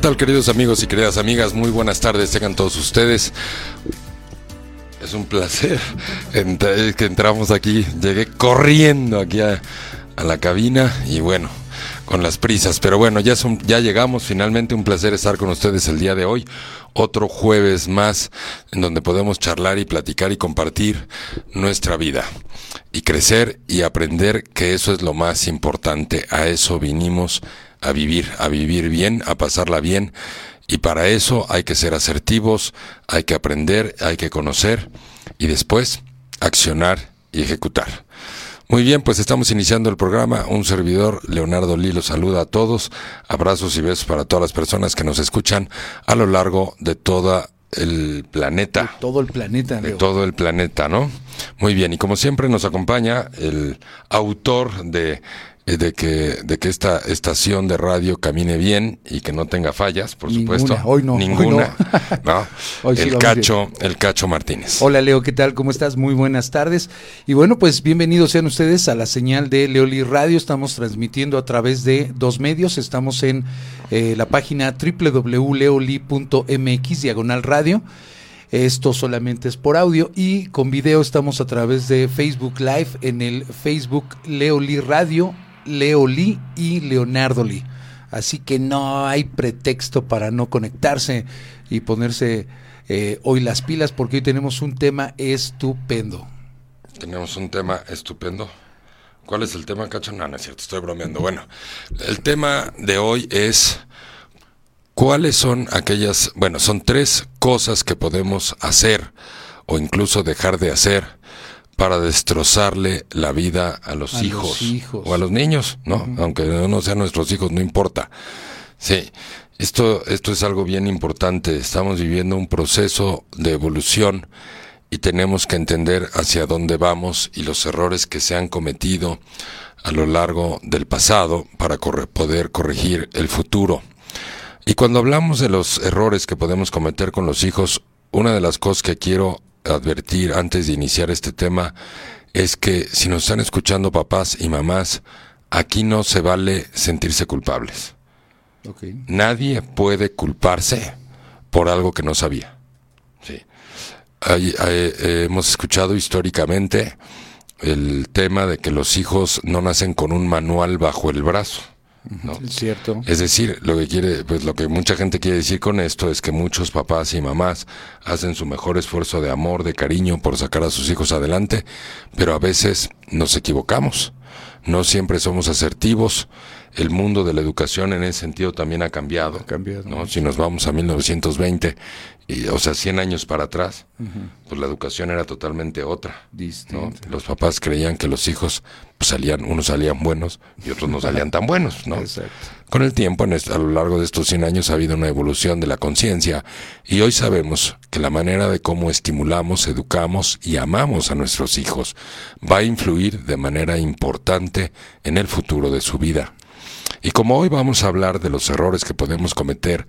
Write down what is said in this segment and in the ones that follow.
¿Qué tal queridos amigos y queridas amigas? Muy buenas tardes, tengan todos ustedes. Es un placer que entramos aquí. Llegué corriendo aquí a, la cabina y bueno, con las prisas. Pero bueno, ya, ya llegamos. Finalmente un placer estar con ustedes el día de hoy. Otro jueves más en donde podemos charlar y platicar y compartir nuestra vida. Y crecer y aprender que eso es lo más importante. A eso vinimos a vivir, a vivir bien, a pasarla bien. Y para eso hay que ser asertivos, hay que aprender, hay que conocer y después accionar y ejecutar. Muy bien, pues estamos iniciando el programa. Un servidor, Leonardo Lilo, saluda a todos. Abrazos y besos para todas las personas que nos escuchan a lo largo de todo el planeta. todo el planeta. De todo el planeta, ¿no? Muy bien, y como siempre nos acompaña el autor de de que, de que esta estación de radio camine bien y que no tenga fallas, por supuesto. Hoy no. Ninguna. no. el Cacho, el Cacho Martínez. Hola Leo, ¿qué tal? ¿Cómo estás? Muy buenas tardes. Y bueno, pues bienvenidos sean ustedes a la señal de Leoli Radio. Estamos transmitiendo a través de dos medios. Estamos en eh, la página www.leoli.mx, diagonal radio. Esto solamente es por audio y con video estamos a través de Facebook Live en el Facebook Leoli Radio Leo Lee y Leonardo Lee. Así que no hay pretexto para no conectarse y ponerse eh, hoy las pilas porque hoy tenemos un tema estupendo. Tenemos un tema estupendo. ¿Cuál es el tema, Cacho? No, no es cierto, estoy bromeando. Bueno, el tema de hoy es cuáles son aquellas, bueno, son tres cosas que podemos hacer o incluso dejar de hacer para destrozarle la vida a los, hijos, o a los niños, ¿no? Aunque no sean nuestros hijos, no importa. Sí, esto, esto es algo bien importante. Estamos viviendo un proceso de evolución y tenemos que entender hacia dónde vamos y los errores que se han cometido a lo largo del pasado para poder corregir el futuro. Y cuando hablamos de los errores que podemos cometer con los hijos, una de las cosas que quiero advertir antes de iniciar este tema es que si nos están escuchando papás y mamás, aquí no se vale sentirse culpables. Nadie puede culparse por algo que no sabía. Sí. Eh, hemos escuchado históricamente el tema de que los hijos no nacen con un manual bajo el brazo. ¿No? Es cierto. Es decir, lo que quiere, pues lo que mucha gente quiere decir con esto es que muchos papás y mamás hacen su mejor esfuerzo de amor, de cariño por sacar a sus hijos adelante, pero a veces nos equivocamos. No siempre somos asertivos. El mundo de la educación en ese sentido también ha cambiado. Ha cambiado. ¿no? Si nos vamos a 1920, y, o sea, 100 años para atrás, pues la educación era totalmente otra. ¿no? Los papás creían que los hijos pues, salían, unos salían buenos y otros no salían tan buenos, ¿no? Con el tiempo, en a lo largo de estos 100 años ha habido una evolución de la conciencia y hoy sabemos que la manera de cómo estimulamos, educamos y amamos a nuestros hijos va a influir de manera importante en el futuro de su vida. Y como hoy vamos a hablar de los errores que podemos cometer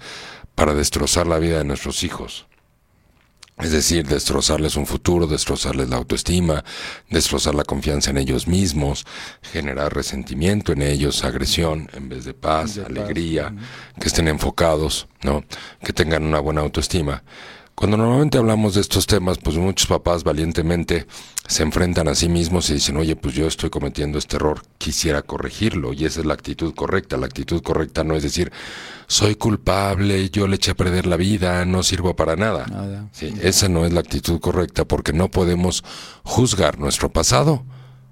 para destrozar la vida de nuestros hijos. Es decir, destrozarles un futuro, destrozarles la autoestima, destrozar la confianza en ellos mismos, generar resentimiento en ellos, agresión en vez de paz, alegría, que estén enfocados, ¿no? Que tengan una buena autoestima. Cuando normalmente hablamos de estos temas, pues muchos papás valientemente se enfrentan a sí mismos y dicen, oye, pues yo estoy cometiendo este error, quisiera corregirlo, y esa es la actitud correcta. La actitud correcta no es decir, soy culpable, yo le eché a perder la vida, no sirvo para nada. Sí, esa no es la actitud correcta porque no podemos juzgar nuestro pasado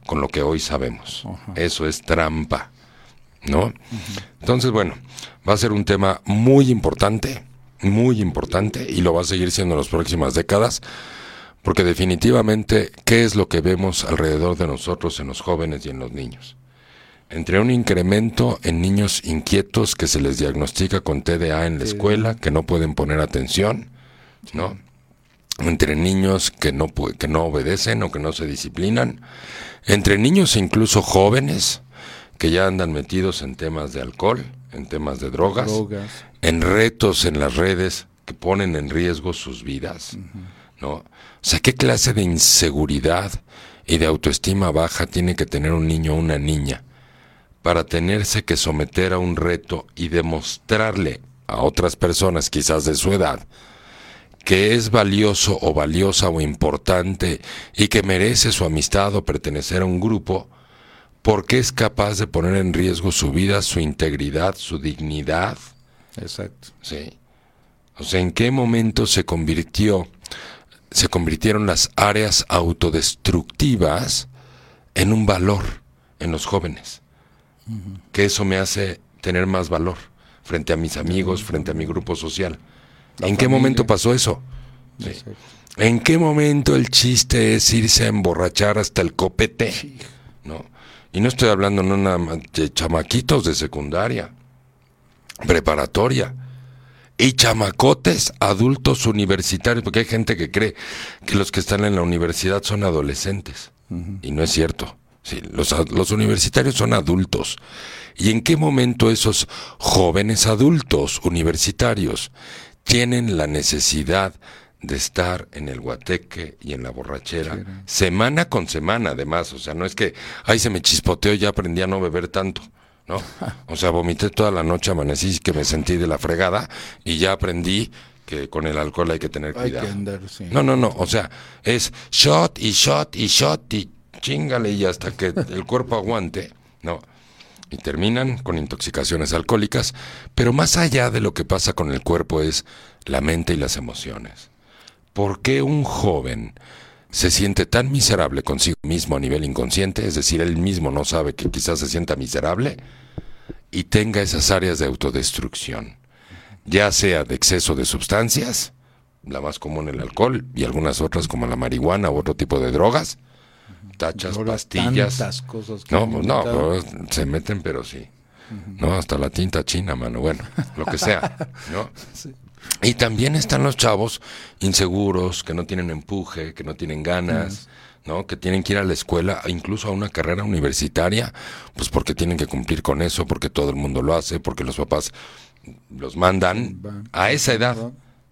con lo que hoy sabemos. Eso es trampa, ¿no? Entonces, bueno, va a ser un tema muy importante muy importante y lo va a seguir siendo en las próximas décadas, porque definitivamente, ¿qué es lo que vemos alrededor de nosotros en los jóvenes y en los niños? Entre un incremento en niños inquietos que se les diagnostica con TDA en la escuela, que no pueden poner atención, ¿no? Entre niños que no, que no obedecen o que no se disciplinan, entre niños incluso jóvenes que ya andan metidos en temas de alcohol, en temas de drogas, en retos en las redes que ponen en riesgo sus vidas, ¿no? O sea, ¿qué clase de inseguridad y de autoestima baja tiene que tener un niño o una niña para tenerse que someter a un reto y demostrarle a otras personas, quizás de su edad, que es valioso o valiosa o importante y que merece su amistad o pertenecer a un grupo, porque es capaz de poner en riesgo su vida, su integridad, su dignidad. Exacto. Sí. O sea, ¿en qué momento se convirtió, se convirtieron las áreas autodestructivas en un valor en los jóvenes? Que eso me hace tener más valor frente a mis amigos, frente a mi grupo social. ¿En qué momento pasó eso? ¿En qué momento el chiste es irse a emborrachar hasta el copete? ¿No? Y no estoy hablando no nada más de chamaquitos de secundaria, preparatoria. Y chamacotes adultos universitarios, porque hay gente que cree que los que están en la universidad son adolescentes. Y no es cierto. Sí, los, los universitarios son adultos. ¿Y en qué momento esos jóvenes adultos universitarios tienen la necesidad de estar en el guateque y en la borrachera semana con semana además, o sea, no es que, ay, se me chispoteó y ya aprendí a no beber tanto, ¿no? O sea, vomité toda la noche, amanecí que me sentí de la fregada y ya aprendí que con el alcohol hay que tener cuidado. No, no, no, o sea, es shot y shot y shot y chingale y hasta que el cuerpo aguante, ¿no? Y terminan con intoxicaciones alcohólicas, pero más allá de lo que pasa con el cuerpo es la mente y las emociones. ¿Por qué un joven se siente tan miserable consigo mismo a nivel inconsciente? Es decir, él mismo no sabe que quizás se sienta miserable y tenga esas áreas de autodestrucción, ya sea de exceso de sustancias, la más común el alcohol y algunas otras como la marihuana u otro tipo de drogas, tachas, pastillas. no, no, se meten, pero sí. No, hasta la tinta china, mano. Bueno, lo que sea, ¿no? Y también están los chavos inseguros, que no tienen empuje, que no tienen ganas, ¿no? Que tienen que ir a la escuela, incluso a una carrera universitaria, pues porque tienen que cumplir con eso, porque todo el mundo lo hace, porque los papás los mandan a esa edad,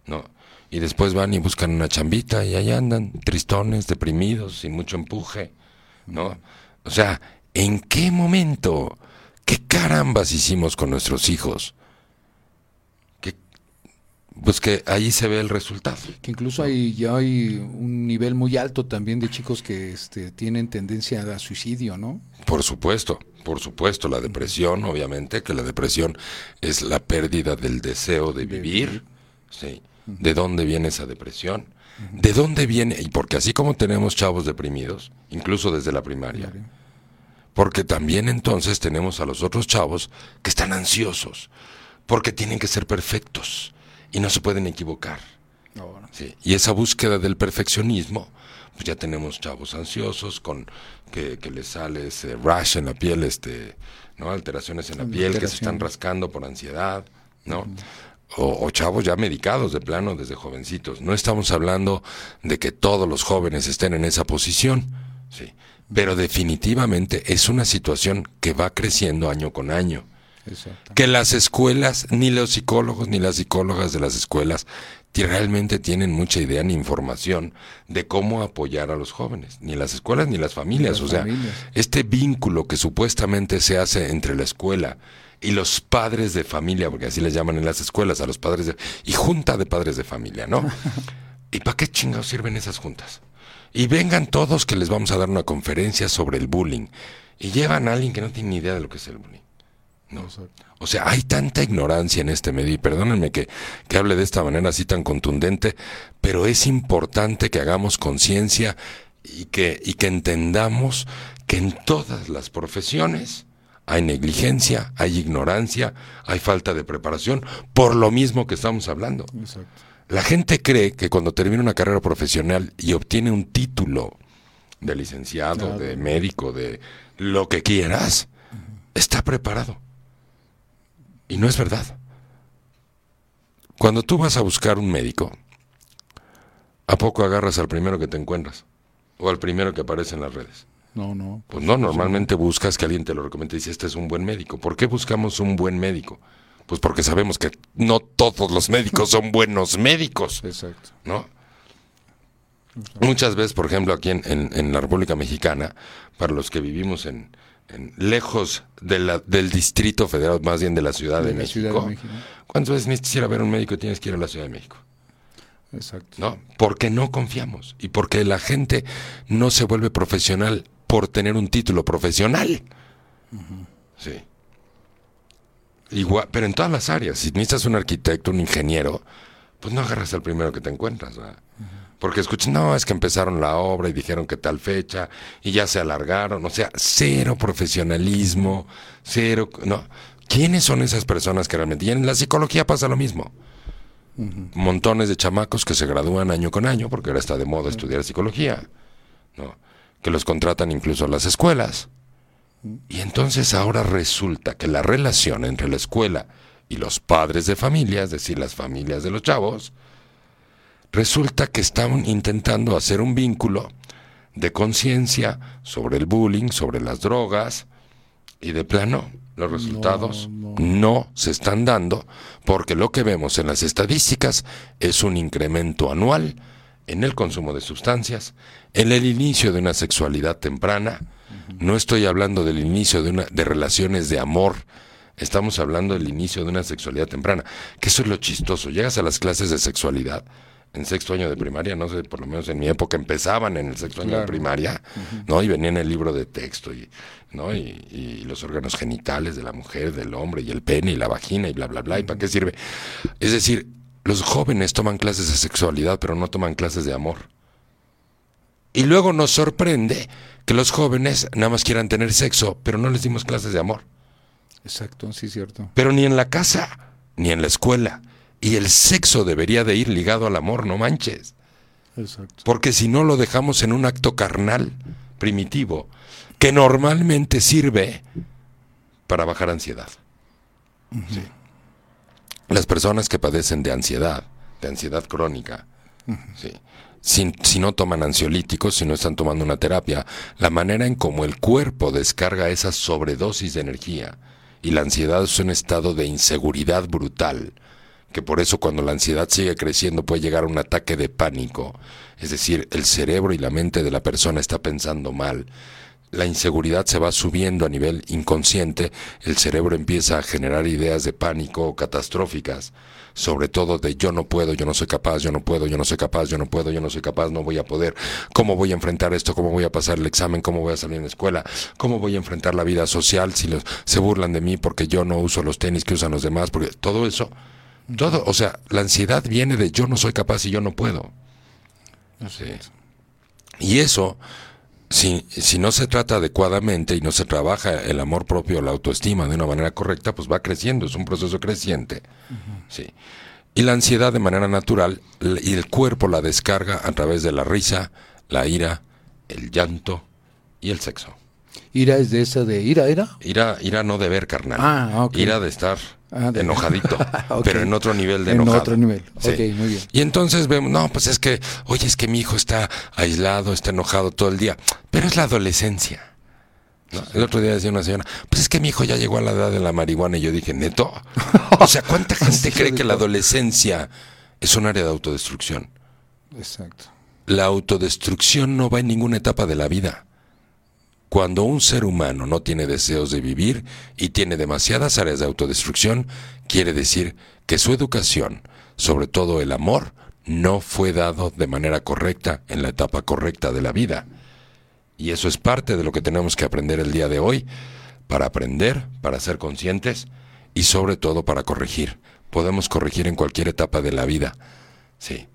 ¿no? Y después van y buscan una chambita y ahí andan, tristones, deprimidos, sin mucho empuje, ¿no? O sea, ¿en qué momento? ¿Qué carambas hicimos con nuestros hijos? Pues que ahí se ve el resultado. Que incluso hay, ya hay un nivel muy alto también de chicos que este, tienen tendencia a suicidio, ¿no? Por supuesto, por supuesto, la depresión, obviamente, que la depresión es la pérdida del deseo de vivir. Sí. ¿De dónde viene esa depresión? ¿De dónde viene? Y porque así como tenemos chavos deprimidos, incluso desde la primaria, porque también entonces tenemos a los otros chavos que están ansiosos, porque tienen que ser perfectos y no se pueden equivocar. Y esa búsqueda del perfeccionismo, pues ya tenemos chavos ansiosos con que, que les sale ese rash en la piel, este, ¿no? alteraciones en la piel que se están rascando por ansiedad, ¿no? O, chavos ya medicados de plano desde jovencitos. No estamos hablando de que todos los jóvenes estén en esa posición, sí, pero definitivamente es una situación que va creciendo año con año que las escuelas, ni los psicólogos ni las psicólogas de las escuelas realmente tienen mucha idea ni información de cómo apoyar a los jóvenes, ni las escuelas ni las familias. o sea, este vínculo que supuestamente se hace entre la escuela y los padres de familia, porque así les llaman en las escuelas a los padres de... y junta de padres de familia, ¿no? ¿Y para qué chingados sirven esas juntas? Y vengan todos que les vamos a dar una conferencia sobre el bullying. Y llevan a alguien que no tiene ni idea de lo que es el bullying. No. O sea, hay tanta ignorancia en este medio, y perdónenme que, que hable de esta manera así tan contundente, pero es importante que hagamos conciencia y que, y que entendamos que en todas las profesiones hay negligencia, hay ignorancia, hay falta de preparación, por lo mismo que estamos hablando. La gente cree que cuando termina una carrera profesional y obtiene un título de licenciado, de médico, de lo que quieras, está preparado. Y no es verdad. Cuando tú vas a buscar un médico, ¿a poco agarras al primero que te encuentras? ¿O al primero que aparece en las redes? No, no. Pues no, normalmente buscas que alguien te lo recomiende y dice, este es un buen médico. ¿Por qué buscamos un buen médico? Pues porque sabemos que no todos los médicos son buenos médicos. Exacto. ¿No? Muchas veces, por ejemplo, aquí en, en, la República Mexicana, para los que vivimos en, en- lejos de la- del Distrito Federal, más bien de la Ciudad de, De la México. Ciudad de México. ¿Cuántas veces necesitas ir a ver a un médico y tienes que ir a la Ciudad de México? Exacto. ¿No? Porque no confiamos y porque la gente no se vuelve profesional por tener un título profesional. Sí. Igual, pero en todas las áreas. Si necesitas un arquitecto, un ingeniero, pues no agarras al primero que te encuentras. ¿verdad? Porque escuchas, no, es que empezaron la obra y dijeron que tal fecha y ya se alargaron. O sea, cero profesionalismo, cero. ¿no? ¿Quiénes son esas personas que realmente.? Y en la psicología pasa lo mismo. Montones de chamacos que se gradúan año con año, porque ahora está de moda estudiar psicología, ¿no? que los contratan incluso a las escuelas. Y entonces ahora resulta que la relación entre la escuela y los padres de familia, es decir, las familias de los chavos, resulta que están intentando hacer un vínculo de conciencia sobre el bullying, sobre las drogas, y de plano los resultados no. no se están dando porque lo que vemos en las estadísticas es un incremento anual en el consumo de sustancias, en el inicio de una sexualidad temprana. No estoy hablando del inicio de, una, de relaciones de amor, estamos hablando del inicio de una sexualidad temprana, que eso es lo chistoso. Llegas a las clases de sexualidad en sexto año de primaria, no sé, por lo menos en mi época empezaban en el sexto año de primaria, ¿no? Y venía en el libro de texto y, ¿no? Y, y los órganos genitales de la mujer, del hombre, y el pene y la vagina y bla, bla, bla, ¿y para qué sirve? Es decir, los jóvenes toman clases de sexualidad, pero no toman clases de amor. Y luego nos sorprende que los jóvenes nada más quieran tener sexo, pero no les dimos clases de amor. Exacto, sí, cierto. Pero ni en la casa, ni en la escuela. Y el sexo debería de ir ligado al amor, no manches. Exacto. Porque si no lo dejamos en un acto carnal, primitivo, que normalmente sirve para bajar ansiedad. Sí. Las personas que padecen de ansiedad, de ansiedad crónica, sí, si, si no toman ansiolíticos, si no están tomando una terapia, la manera en cómo el cuerpo descarga esa sobredosis de energía y la ansiedad es un estado de inseguridad brutal, que por eso cuando la ansiedad sigue creciendo puede llegar a un ataque de pánico, es decir, el cerebro y la mente de la persona está pensando mal. La inseguridad se va subiendo a nivel inconsciente, el cerebro empieza a generar ideas de pánico catastróficas, sobre todo de yo no puedo, yo no soy capaz, yo no puedo, yo no soy capaz, yo no puedo, yo no soy capaz, no voy a poder, cómo voy a enfrentar esto, cómo voy a pasar el examen, cómo voy a salir en la escuela, cómo voy a enfrentar la vida social si los, se burlan de mí porque yo no uso los tenis que usan los demás, porque todo eso, todo, o sea, la ansiedad viene de yo no soy capaz y yo no puedo. Sí. Y eso, si, si no se trata adecuadamente y no se trabaja el amor propio, la autoestima de una manera correcta, pues va creciendo, es un proceso creciente. Sí. Y la ansiedad de manera natural, y el cuerpo la descarga a través de la risa, la ira, el llanto y el sexo. Ira es de esa de ira, ¿era? Ira, ira no de ver, carnal. Ah, ok. Ira de estar Ah, de- enojadito, Ok. pero en otro nivel de En enojado. otro nivel. Sí. Ok, muy bien. Y entonces vemos, no, pues es que, oye, es que mi hijo está aislado, está enojado todo el día, pero es la adolescencia. ¿no? El otro día decía una señora, pues es que mi hijo ya llegó a la edad de la marihuana y yo dije, neto. O sea, ¿cuánta gente cree que la adolescencia es un área de autodestrucción? Exacto. La autodestrucción no va en ninguna etapa de la vida. Cuando un ser humano no tiene deseos de vivir y tiene demasiadas áreas de autodestrucción, quiere decir que su educación, sobre todo el amor, no fue dado de manera correcta en la etapa correcta de la vida. Y eso es parte de lo que tenemos que aprender el día de hoy, para aprender, para ser conscientes y sobre todo para corregir. Podemos corregir en cualquier etapa de la vida. Sí.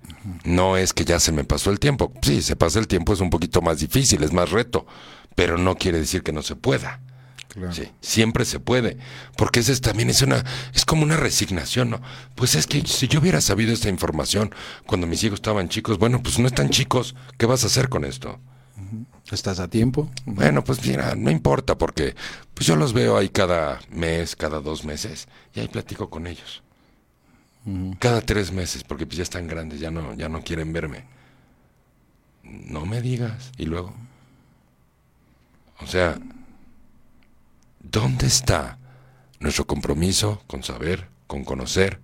No es que ya se me pasó el tiempo. Sí, se pasa el tiempo es un poquito más difícil, es más reto, pero no quiere decir que no se pueda. Claro. Sí, siempre se puede, porque ese es, también es una es como una resignación, ¿no? Pues es que si yo hubiera sabido esta información cuando mis hijos estaban chicos, bueno, pues no están chicos, ¿qué vas a hacer con esto? ¿Estás a tiempo? Bueno, pues mira, no importa porque pues yo los veo ahí cada mes, cada dos meses y ahí platico con ellos. Cada tres meses porque pues ya están grandes, ya no ya no quieren verme. No me digas y luego o sea, ¿dónde está nuestro compromiso con saber, con conocer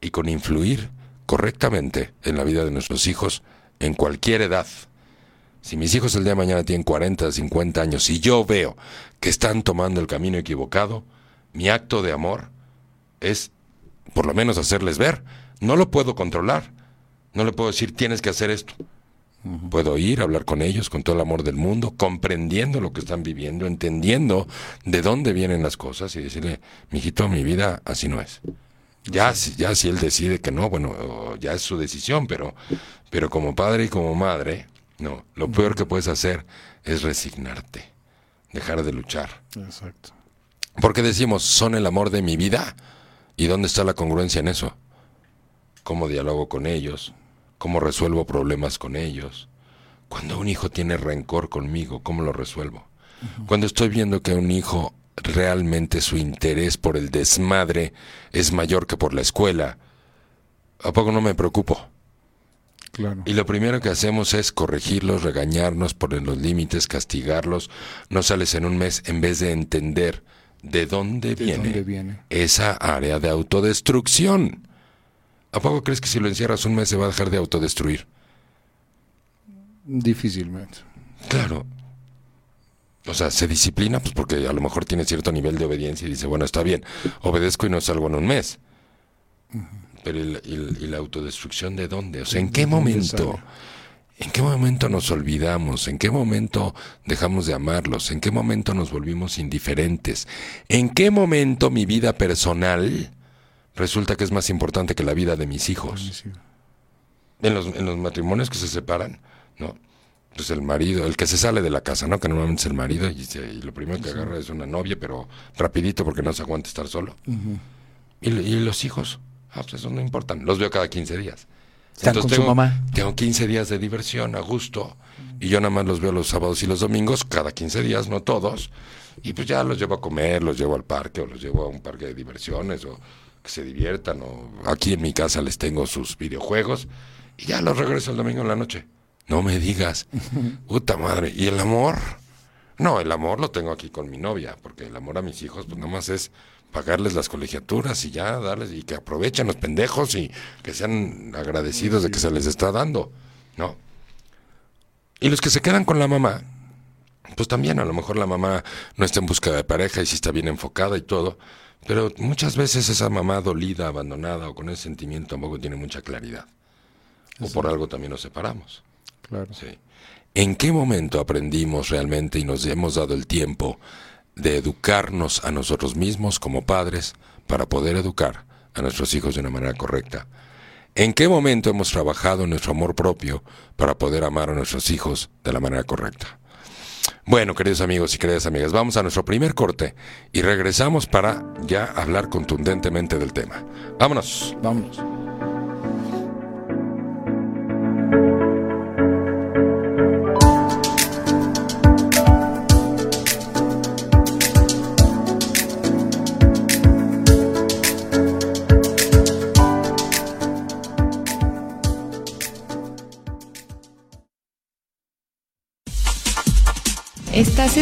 y con influir correctamente en la vida de nuestros hijos en cualquier edad? Si mis hijos el día de mañana tienen 40, 50 años y yo veo que están tomando el camino equivocado, mi acto de amor es por lo menos hacerles ver. No lo puedo controlar. No le puedo decir tienes que hacer esto. Puedo ir, hablar con ellos con todo el amor del mundo, comprendiendo lo que están viviendo, entendiendo de dónde vienen las cosas y decirle, mijito, mi vida así no es. Ya, ya si él decide que no, bueno, ya es su decisión, pero, pero como padre y como madre, no, lo peor que puedes hacer es resignarte, dejar de luchar. Exacto. Porque decimos, son el amor de mi vida. ¿Y dónde está la congruencia en eso? ¿Cómo dialogo con ellos? ¿Cómo resuelvo problemas con ellos? Cuando un hijo tiene rencor conmigo, ¿cómo lo resuelvo? Cuando estoy viendo que un hijo realmente su interés por el desmadre es mayor que por la escuela, ¿a poco no me preocupo? Claro. Y lo primero que hacemos es corregirlos, regañarnos, poner los límites, castigarlos. No sales en un mes en vez de entender de dónde, viene, esa área de autodestrucción. ¿A poco crees que si lo encierras un mes se va a dejar de autodestruir? Difícilmente. Claro. O sea, se disciplina pues porque a lo mejor tiene cierto nivel de obediencia y dice, bueno, está bien, obedezco y no salgo en un mes. Pero ¿y la autodestrucción de dónde? O sea, ¿en qué momento? ¿En qué momento nos olvidamos? ¿En qué momento dejamos de amarlos? ¿En qué momento nos volvimos indiferentes? ¿En qué momento mi vida personal resulta que es más importante que la vida de mis hijos. En los, en los matrimonios que se separan, ¿no? Pues el marido, el que se sale de la casa, ¿no? Que normalmente es el marido y, lo primero que agarra es una novia, pero rapidito porque no se aguanta estar solo. ¿Y, los hijos? Ah, pues eso no importan. Los veo cada 15 días. Entonces tengo, su mamá? tengo 15 días de diversión a gusto y yo nada más los veo los sábados y los domingos, cada 15 días, no todos. Y pues ya los llevo a comer, los llevo al parque o los llevo a un parque de diversiones o que se diviertan o aquí en mi casa les tengo sus videojuegos y ya los regreso el domingo en la noche. No me digas, puta madre, ¿y el amor? No, el amor lo tengo aquí con mi novia, porque el amor a mis hijos pues nomás es pagarles las colegiaturas y ya darles y que aprovechen los pendejos y que sean agradecidos de que se les está dando, ¿no? Y los que se quedan con la mamá, pues también a lo mejor la mamá no está en busca de pareja y si está bien enfocada y todo, pero muchas veces esa mamá dolida, abandonada o con ese sentimiento tampoco tiene mucha claridad. O por algo también nos separamos. Claro. Sí. ¿En qué momento aprendimos realmente y nos hemos dado el tiempo de educarnos a nosotros mismos como padres para poder educar a nuestros hijos de una manera correcta? ¿En qué momento hemos trabajado en nuestro amor propio para poder amar a nuestros hijos de la manera correcta? Bueno, queridos amigos y queridas amigas, vamos a nuestro primer corte y regresamos para ya hablar contundentemente del tema. Vámonos. Vámonos.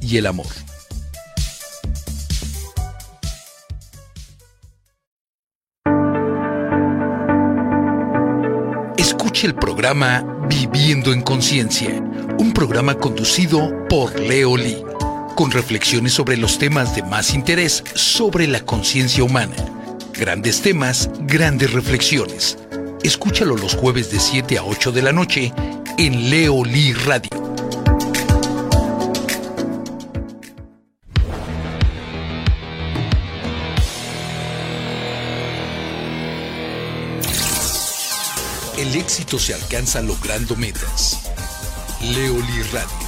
y el amor. Escuche el programa Viviendo en Conciencia, un programa conducido por Leo Lee, con reflexiones sobre los temas de más interés sobre la conciencia humana. Grandes temas, grandes reflexiones. Escúchalo los jueves de 7 a 8 de la noche en Leo Lee Radio. El éxito se alcanza logrando metas. Leoli Radio.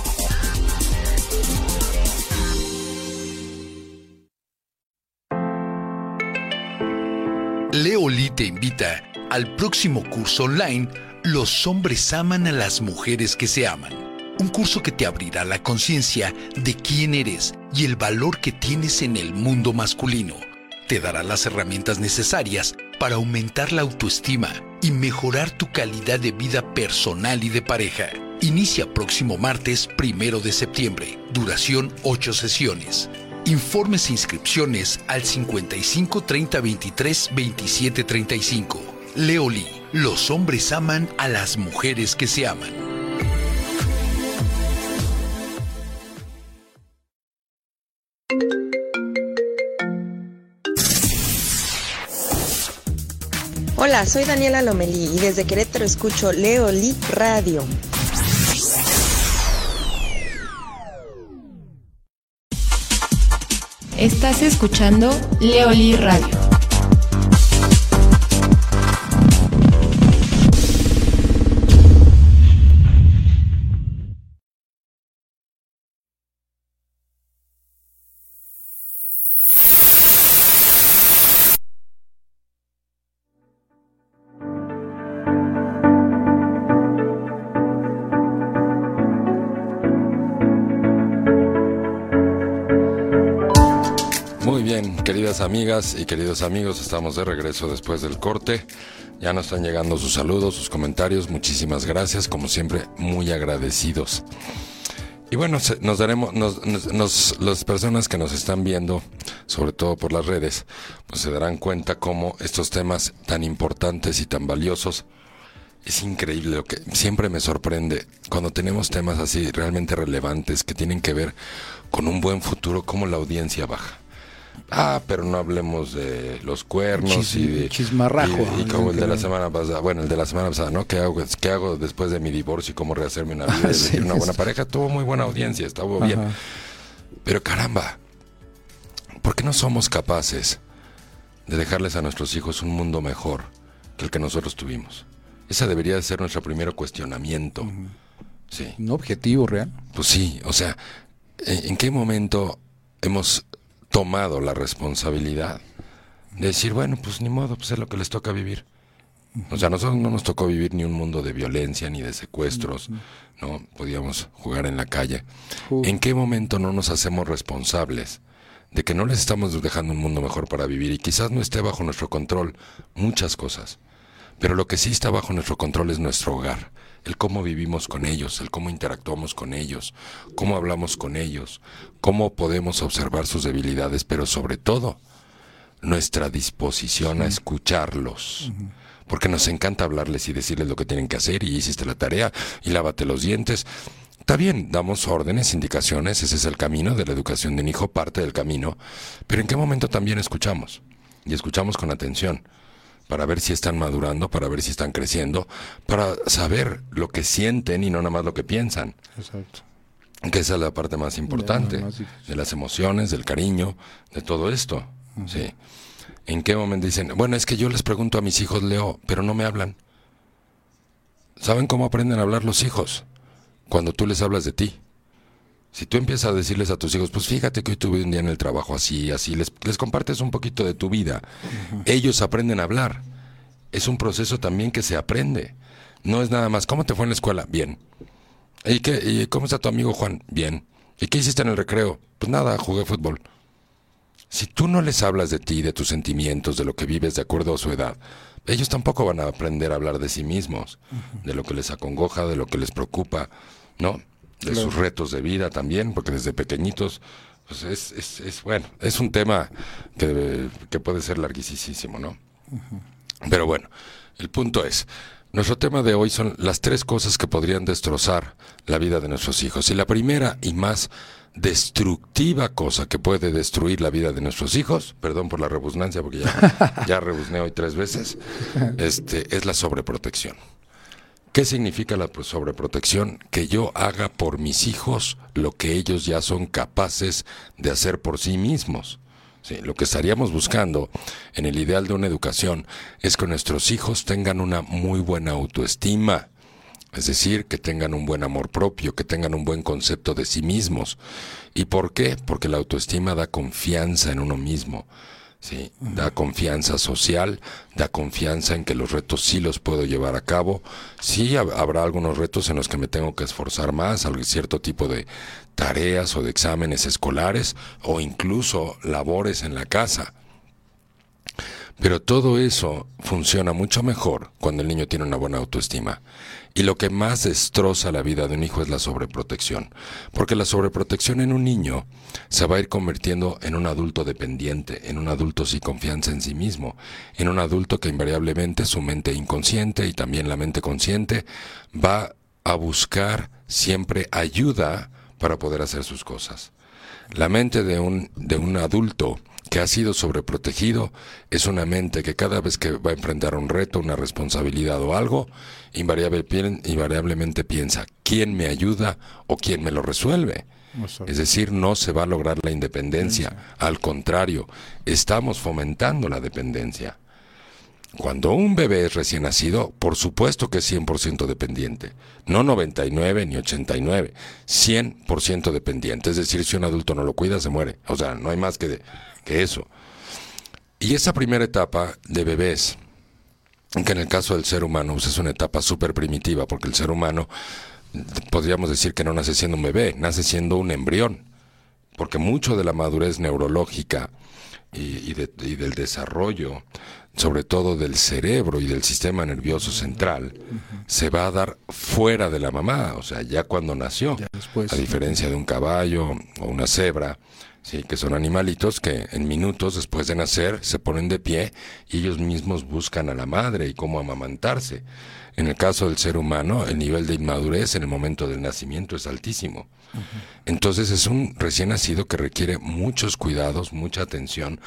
Leoli te invita al próximo curso online Los hombres aman a las mujeres que se aman. Un curso que te abrirá la conciencia de quién eres y el valor que tienes en el mundo masculino. Te dará las herramientas necesarias para aumentar la autoestima y mejorar tu calidad de vida personal y de pareja. Inicia próximo martes primero de septiembre. Duración 8 sesiones. Informes e inscripciones al 55 30 23 27 35. Leoli, los hombres aman a las mujeres que se aman. Hola, soy Daniela Lomelí y desde Querétaro escucho Leoli Radio. Estás escuchando Leoli Radio. Bien, queridas amigas y queridos amigos, estamos de regreso después del corte. Ya nos están llegando sus saludos, sus comentarios. Muchísimas gracias, como siempre, muy agradecidos. Y bueno, nos daremos, nos, nos- nos- las personas que nos están viendo, sobre todo por las redes, pues se darán cuenta cómo estos temas tan importantes y tan valiosos es increíble lo que siempre me sorprende cuando tenemos temas así realmente relevantes que tienen que ver con un buen futuro, cómo la audiencia baja. Ah, pero no hablemos de los cuernos Chis- y de chismarrajo, y, y como el de la semana pasada, bueno, el de la semana pasada, ¿no? ¿Qué hago, qué hago después de mi divorcio y cómo rehacerme una vida y Sí, una buena pareja? Tuvo muy buena audiencia, estuvo bien. Pero caramba, ¿por qué no somos capaces de dejarles a nuestros hijos un mundo mejor que el que nosotros tuvimos? Ese debería de ser nuestro primer cuestionamiento. Sí, Un objetivo real. pues sí, o sea, ¿en en qué momento hemos tomado la responsabilidad de decir, bueno, pues ni modo, pues es lo que les toca vivir? O sea, a nosotros no nos tocó vivir ni un mundo de violencia ni de secuestros, ¿no? Podíamos jugar en la calle. ¿En qué momento no nos hacemos responsables de que no les estamos dejando un mundo mejor para vivir y quizás no esté bajo nuestro control muchas cosas? Pero lo que sí está bajo nuestro control es nuestro hogar, el cómo vivimos con ellos, el cómo interactuamos con ellos, cómo hablamos con ellos, cómo podemos observar sus debilidades, pero sobre todo nuestra disposición a escucharlos. Porque nos encanta hablarles y decirles lo que tienen que hacer y hiciste la tarea y lávate los dientes. Está bien, damos órdenes, indicaciones, ese es el camino de la educación de un hijo, parte del camino, pero ¿en qué momento también escuchamos? Y escuchamos con atención para ver si están madurando, para ver si están creciendo, para saber lo que sienten y no nada más lo que piensan. Exacto. Que esa es la parte más importante, más difícil. de las emociones, del cariño, de todo esto. Sí. ¿En qué momento dicen, bueno, es que yo les pregunto a mis hijos, Leo, pero no me hablan? ¿Saben cómo aprenden a hablar los hijos? Cuando tú les hablas de ti. Si tú empiezas a decirles a tus hijos, pues fíjate que hoy tuve un día en el trabajo así, así, les, les compartes un poquito de tu vida, ellos aprenden a hablar. Es un proceso también que se aprende. No es nada más, ¿cómo te fue en la escuela? Bien. ¿Y, qué, ¿Y cómo está tu amigo Juan? Bien. ¿Y qué hiciste en el recreo? Pues nada, jugué fútbol. Si tú no les hablas de ti, de tus sentimientos, de lo que vives de acuerdo a su edad, ellos tampoco van a aprender a hablar de sí mismos, de lo que les acongoja, de lo que les preocupa, ¿no? De sus retos de vida también, porque desde pequeñitos, pues es, es, es bueno, es un tema que, que puede ser larguísimo, ¿no? Pero bueno, el punto es, nuestro tema de hoy son las tres cosas que podrían destrozar la vida de nuestros hijos. Y la primera y más destructiva cosa que puede destruir la vida de nuestros hijos, perdón por la rebusnancia porque ya, ya rebusné hoy tres veces, este, es la sobreprotección. ¿Qué significa la pro- sobreprotección? Que yo haga por mis hijos lo que ellos ya son capaces de hacer por sí mismos. Sí, lo que estaríamos buscando en el ideal de una educación es que nuestros hijos tengan una muy buena autoestima, es decir, que tengan un buen amor propio, que tengan un buen concepto de sí mismos. ¿Y por qué? Porque la autoestima da confianza en uno mismo. Sí, da confianza social, da confianza en que los retos sí los puedo llevar a cabo. Sí habrá algunos retos en los que me tengo que esforzar más, algún cierto tipo de tareas o de exámenes escolares o incluso labores en la casa. Pero todo eso funciona mucho mejor cuando el niño tiene una buena autoestima. Y lo que más destroza la vida de un hijo es la sobreprotección, porque la sobreprotección en un niño se va a ir convirtiendo en un adulto dependiente, en un adulto sin confianza en sí mismo, en un adulto que invariablemente su mente inconsciente y también la mente consciente va a buscar siempre ayuda para poder hacer sus cosas. La mente de un, de un adulto que ha sido sobreprotegido es una mente que cada vez que va a enfrentar un reto, una responsabilidad o algo, invariablemente piensa, ¿quién me ayuda o quién me lo resuelve? Es decir, no se va a lograr la independencia. Al contrario, estamos fomentando la dependencia. Cuando un bebé es recién nacido, por supuesto que es 100% dependiente. No 99 ni 89, 100% dependiente. Es decir, si un adulto no lo cuida, se muere. O sea, no hay más que, que eso. Y esa primera etapa de bebés, que en el caso del ser humano pues, es una etapa súper primitiva, porque el ser humano, podríamos decir que no nace siendo un bebé, nace siendo un embrión. Porque mucho de la madurez neurológica y, y del desarrollo sobre todo del cerebro y del sistema nervioso central, se va a dar fuera de la mamá, o sea, ya cuando nació, a diferencia de un caballo o una cebra, sí, que son animalitos que en minutos después de nacer se ponen de pie y ellos mismos buscan a la madre y cómo amamantarse. En el caso del ser humano, el nivel de inmadurez en el momento del nacimiento es altísimo. Entonces es un recién nacido que requiere muchos cuidados, mucha atención,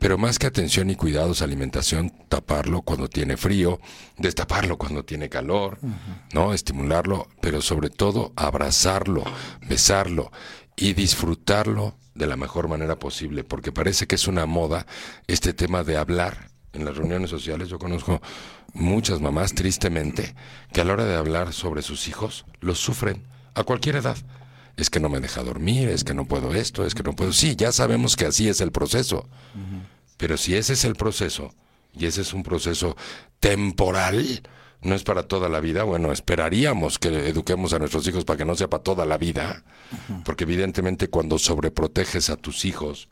pero más que atención y cuidados, alimentación, taparlo cuando tiene frío, destaparlo cuando tiene calor, ¿no? Estimularlo, pero sobre todo abrazarlo, besarlo y disfrutarlo de la mejor manera posible, porque parece que es una moda este tema de hablar en las reuniones sociales. Yo conozco muchas mamás, tristemente, que a la hora de hablar sobre sus hijos, los sufren a cualquier edad. Es que no me deja dormir, es que no puedo esto, es que no puedo... Sí, ya sabemos que así es el proceso. Pero si ese es el proceso, y ese es un proceso temporal, no es para toda la vida, bueno, esperaríamos que eduquemos a nuestros hijos para que no sea para toda la vida, porque evidentemente cuando sobreproteges a tus hijos,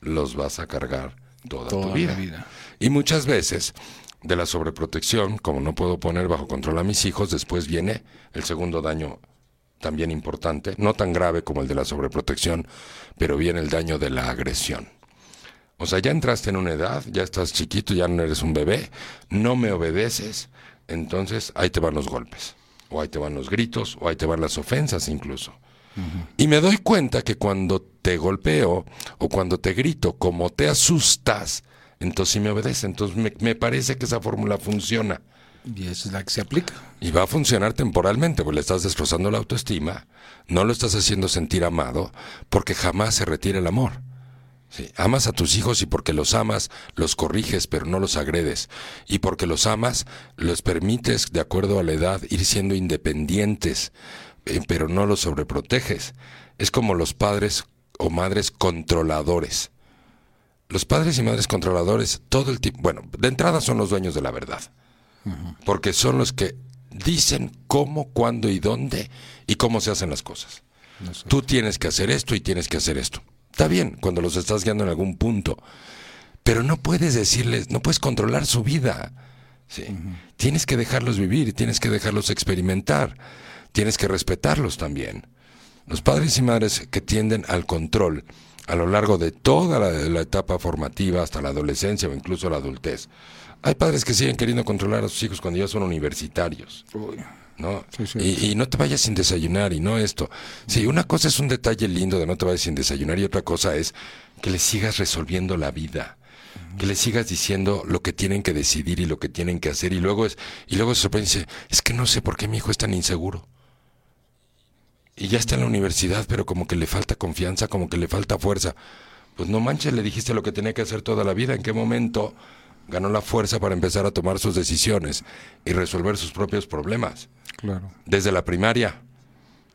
los vas a cargar toda, tu vida. vida. Y muchas veces de la sobreprotección, como no puedo poner bajo control a mis hijos, después viene el segundo daño también importante, no tan grave como el de la sobreprotección, pero viene el daño de la agresión. O sea, ya entraste en una edad, ya estás chiquito, ya no eres un bebé, no me obedeces, entonces ahí te van los golpes, o ahí te van los gritos, o ahí te van las ofensas incluso. Y me doy cuenta que cuando te golpeo o cuando te grito, como te asustas, entonces sí me obedece. Entonces me, parece que esa fórmula funciona. Y esa es la que se aplica. Y va a funcionar temporalmente, porque le estás destrozando la autoestima, no lo estás haciendo sentir amado, porque jamás se retira el amor. Sí, amas a tus hijos y porque los amas, los corriges, pero no los agredes. Y porque los amas, los permites, de acuerdo a la edad, ir siendo independientes, eh, pero no los sobreproteges. Es como los padres o madres controladores los padres y madres controladores, todo el tiempo, bueno, de entrada son los dueños de la verdad, porque son los que dicen cómo, cuándo y dónde y cómo se hacen las cosas. Tú tienes que hacer esto y tienes que hacer esto. Está bien cuando los estás guiando en algún punto, pero no puedes decirles, no puedes controlar su vida. ¿sí? Tienes que dejarlos vivir, tienes que dejarlos experimentar, tienes que respetarlos también. Los padres y madres que tienden al control, a lo largo de toda la, etapa formativa hasta la adolescencia o incluso la adultez. Hay padres que siguen queriendo controlar a sus hijos cuando ya son universitarios. ¿no? Y, no te vayas sin desayunar y no esto. Sí, una cosa es un detalle lindo de no te vayas sin desayunar y otra cosa es que le sigas resolviendo la vida. Que le sigas diciendo lo que tienen que decidir y lo que tienen que hacer y luego es y luego se sorprende y dice, es que no sé por qué mi hijo es tan inseguro y ya está en la universidad, pero como que le falta confianza, como que le falta fuerza. Pues no manches, le dijiste lo que tenía que hacer toda la vida. ¿En qué momento ganó la fuerza para empezar a tomar sus decisiones y resolver sus propios problemas? Claro. Desde la primaria.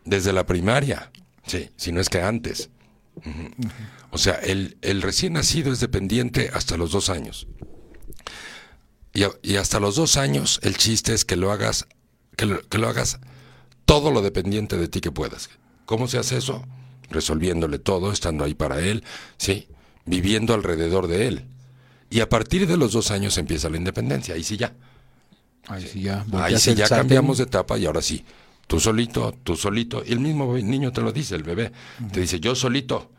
Desde la primaria. Sí, si no es que antes. O sea, el, el recién nacido es dependiente hasta los dos años. Y, hasta los dos años el chiste es que lo hagas, que lo, que lo hagas todo lo dependiente de ti que puedas. ¿Cómo se hace eso? Resolviéndole todo, estando ahí para él, sí, viviendo alrededor de él. Y a partir de los dos años empieza la independencia, ahí sí ya. Ahí sí ya. Ahí sí ya cambiamos de etapa y ahora sí. Tú solito, tú solito. Y el mismo niño te lo dice, el bebé. Te dice, yo solito.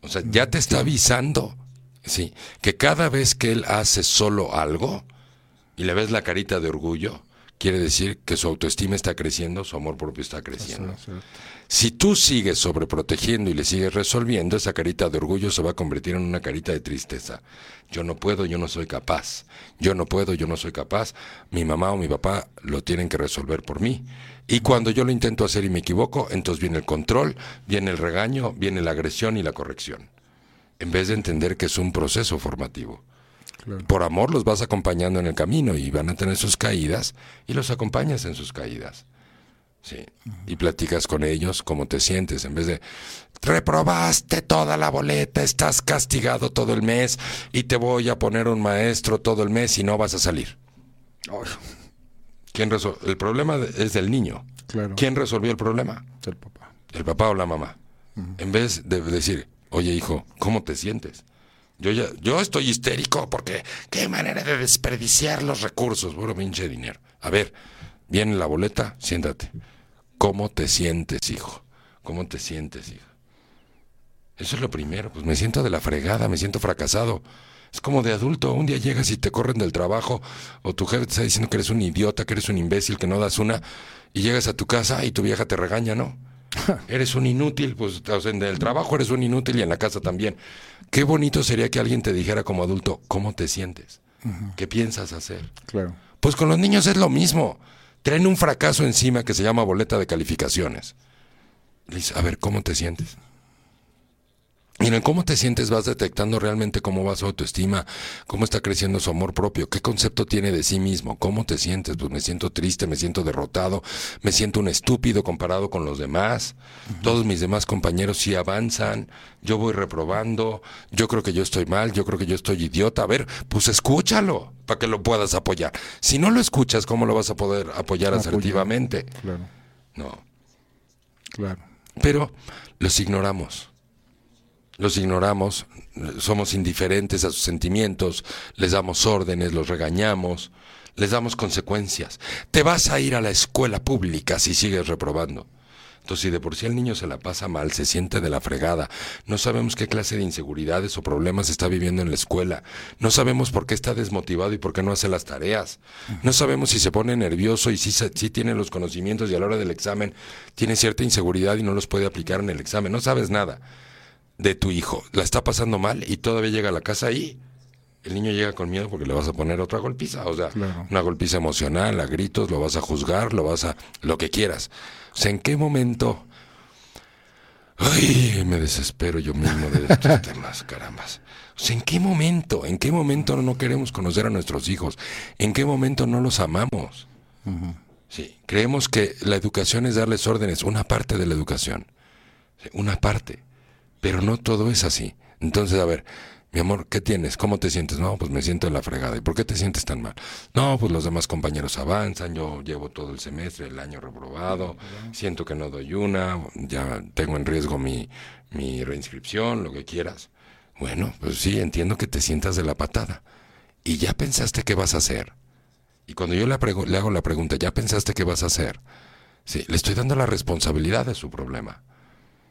O sea, ya te está avisando, sí, que cada vez que él hace solo algo y le ves la carita de orgullo, quiere decir que su autoestima está creciendo, su amor propio está creciendo. Si tú sigues sobreprotegiendo y le sigues resolviendo, esa carita de orgullo se va a convertir en una carita de tristeza. Yo no puedo, yo no soy capaz. Yo no puedo, yo no soy capaz. Mi mamá o mi papá lo tienen que resolver por mí. Y cuando yo lo intento hacer y me equivoco, entonces viene el control, viene el regaño, viene la agresión y la corrección. En vez de entender que es un proceso formativo. Por amor los vas acompañando en el camino y van a tener sus caídas y los acompañas en sus caídas. Sí. Y platicas con ellos cómo te sientes, en vez de reprobaste toda la boleta, estás castigado todo el mes y te voy a poner un maestro todo el mes y no vas a salir. ¿Quién resol- el problema es del niño. Claro. ¿Quién resolvió el problema? El papá. El papá o la mamá. En vez de decir, oye hijo, ¿cómo te sientes? Yo ya, yo estoy histérico porque qué manera de desperdiciar los recursos, puro pinche dinero. A ver, viene la boleta, siéntate. ¿Cómo te sientes, hijo? ¿Cómo te sientes, hijo? Eso es lo primero, pues me siento de la fregada, me siento fracasado. Es como de adulto, un día llegas y te corren del trabajo, o tu jefe te está diciendo que eres un idiota, que eres un imbécil, que no das una, y llegas a tu casa y tu vieja te regaña, ¿no? eres un inútil, pues o sea, en el trabajo eres un inútil y en la casa también. Qué bonito sería que alguien te dijera como adulto, ¿cómo te sientes? ¿Qué piensas hacer? Claro. Pues con los niños es lo mismo. Traen un fracaso encima que se llama boleta de calificaciones. Le a ver, ¿cómo te sientes? Y en el cómo te sientes vas detectando realmente cómo va su autoestima, cómo está creciendo su amor propio, qué concepto tiene de sí mismo, cómo te sientes. Pues me siento triste, me siento derrotado, me siento un estúpido comparado con los demás. Todos mis demás compañeros sí avanzan, yo voy reprobando, yo creo que yo estoy mal, yo creo que yo estoy idiota. A ver, pues escúchalo para que lo puedas apoyar. Si no lo escuchas, ¿cómo lo vas a poder apoyar Apoyar. asertivamente? Claro. No. Claro. Pero los ignoramos. Los ignoramos, somos indiferentes a sus sentimientos, les damos órdenes, los regañamos, les damos consecuencias. Te vas a ir a la escuela pública si sigues reprobando. Entonces, si de por sí el niño se la pasa mal, se siente de la fregada, no sabemos qué clase de inseguridades o problemas está viviendo en la escuela, no sabemos por qué está desmotivado y por qué no hace las tareas, no sabemos si se pone nervioso y si, si tiene los conocimientos y a la hora del examen tiene cierta inseguridad y no los puede aplicar en el examen, no sabes nada de tu hijo, la está pasando mal y todavía llega a la casa y el niño llega con miedo porque le vas a poner otra golpiza, o sea, Claro. una golpiza emocional, a gritos, lo vas a juzgar, lo vas a lo que quieras. O sea, ¿en qué momento Ay, me desespero yo mismo de estos temas, carambas. O sea, ¿en qué momento? ¿En qué momento no queremos conocer a nuestros hijos? ¿En qué momento no los amamos? Sí, creemos que la educación es darles órdenes, una parte de la educación. Una parte. Pero no todo es así. Entonces, a ver, mi amor, ¿qué tienes? ¿Cómo te sientes? No, pues me siento en la fregada. ¿Y por qué te sientes tan mal? No, pues los demás compañeros avanzan, yo llevo todo el semestre, el año reprobado, siento que no doy una, ya tengo en riesgo mi, mi reinscripción, lo que quieras. Bueno, pues sí, entiendo que te sientas de la patada. ¿Y ya pensaste qué vas a hacer? Y cuando yo le, le hago la pregunta, ¿ya pensaste qué vas a hacer? Sí, le estoy dando la responsabilidad de su problema.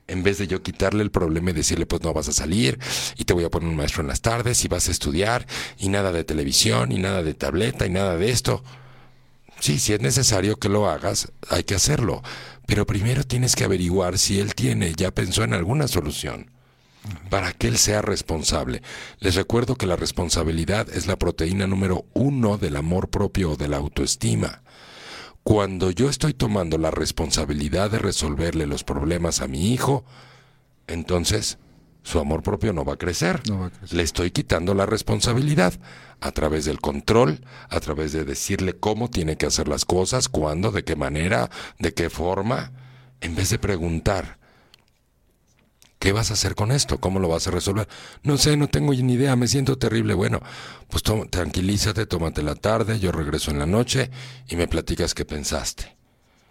En vez de yo quitarle el problema y decirle, pues no vas a salir, y te voy a poner un maestro en las tardes, y vas a estudiar, y nada de televisión, y nada de tableta, y nada de esto. Sí, si es necesario que lo hagas, hay que hacerlo. Pero primero tienes que averiguar si él tiene, ya pensó en alguna solución para que él sea responsable. Les recuerdo que la responsabilidad es la proteína número uno del amor propio o de la autoestima. Cuando yo estoy tomando la responsabilidad de resolverle los problemas a mi hijo, entonces su amor propio no va a crecer. No va a crecer. Le estoy quitando la responsabilidad a través del control, a través de decirle cómo tiene que hacer las cosas, cuándo, de qué manera, de qué forma, en vez de preguntar, ¿qué vas a hacer con esto? ¿Cómo lo vas a resolver? No sé, no tengo ni idea, me siento terrible. Bueno, pues tó- tranquilízate, tómate la tarde, yo regreso en la noche y me platicas qué pensaste.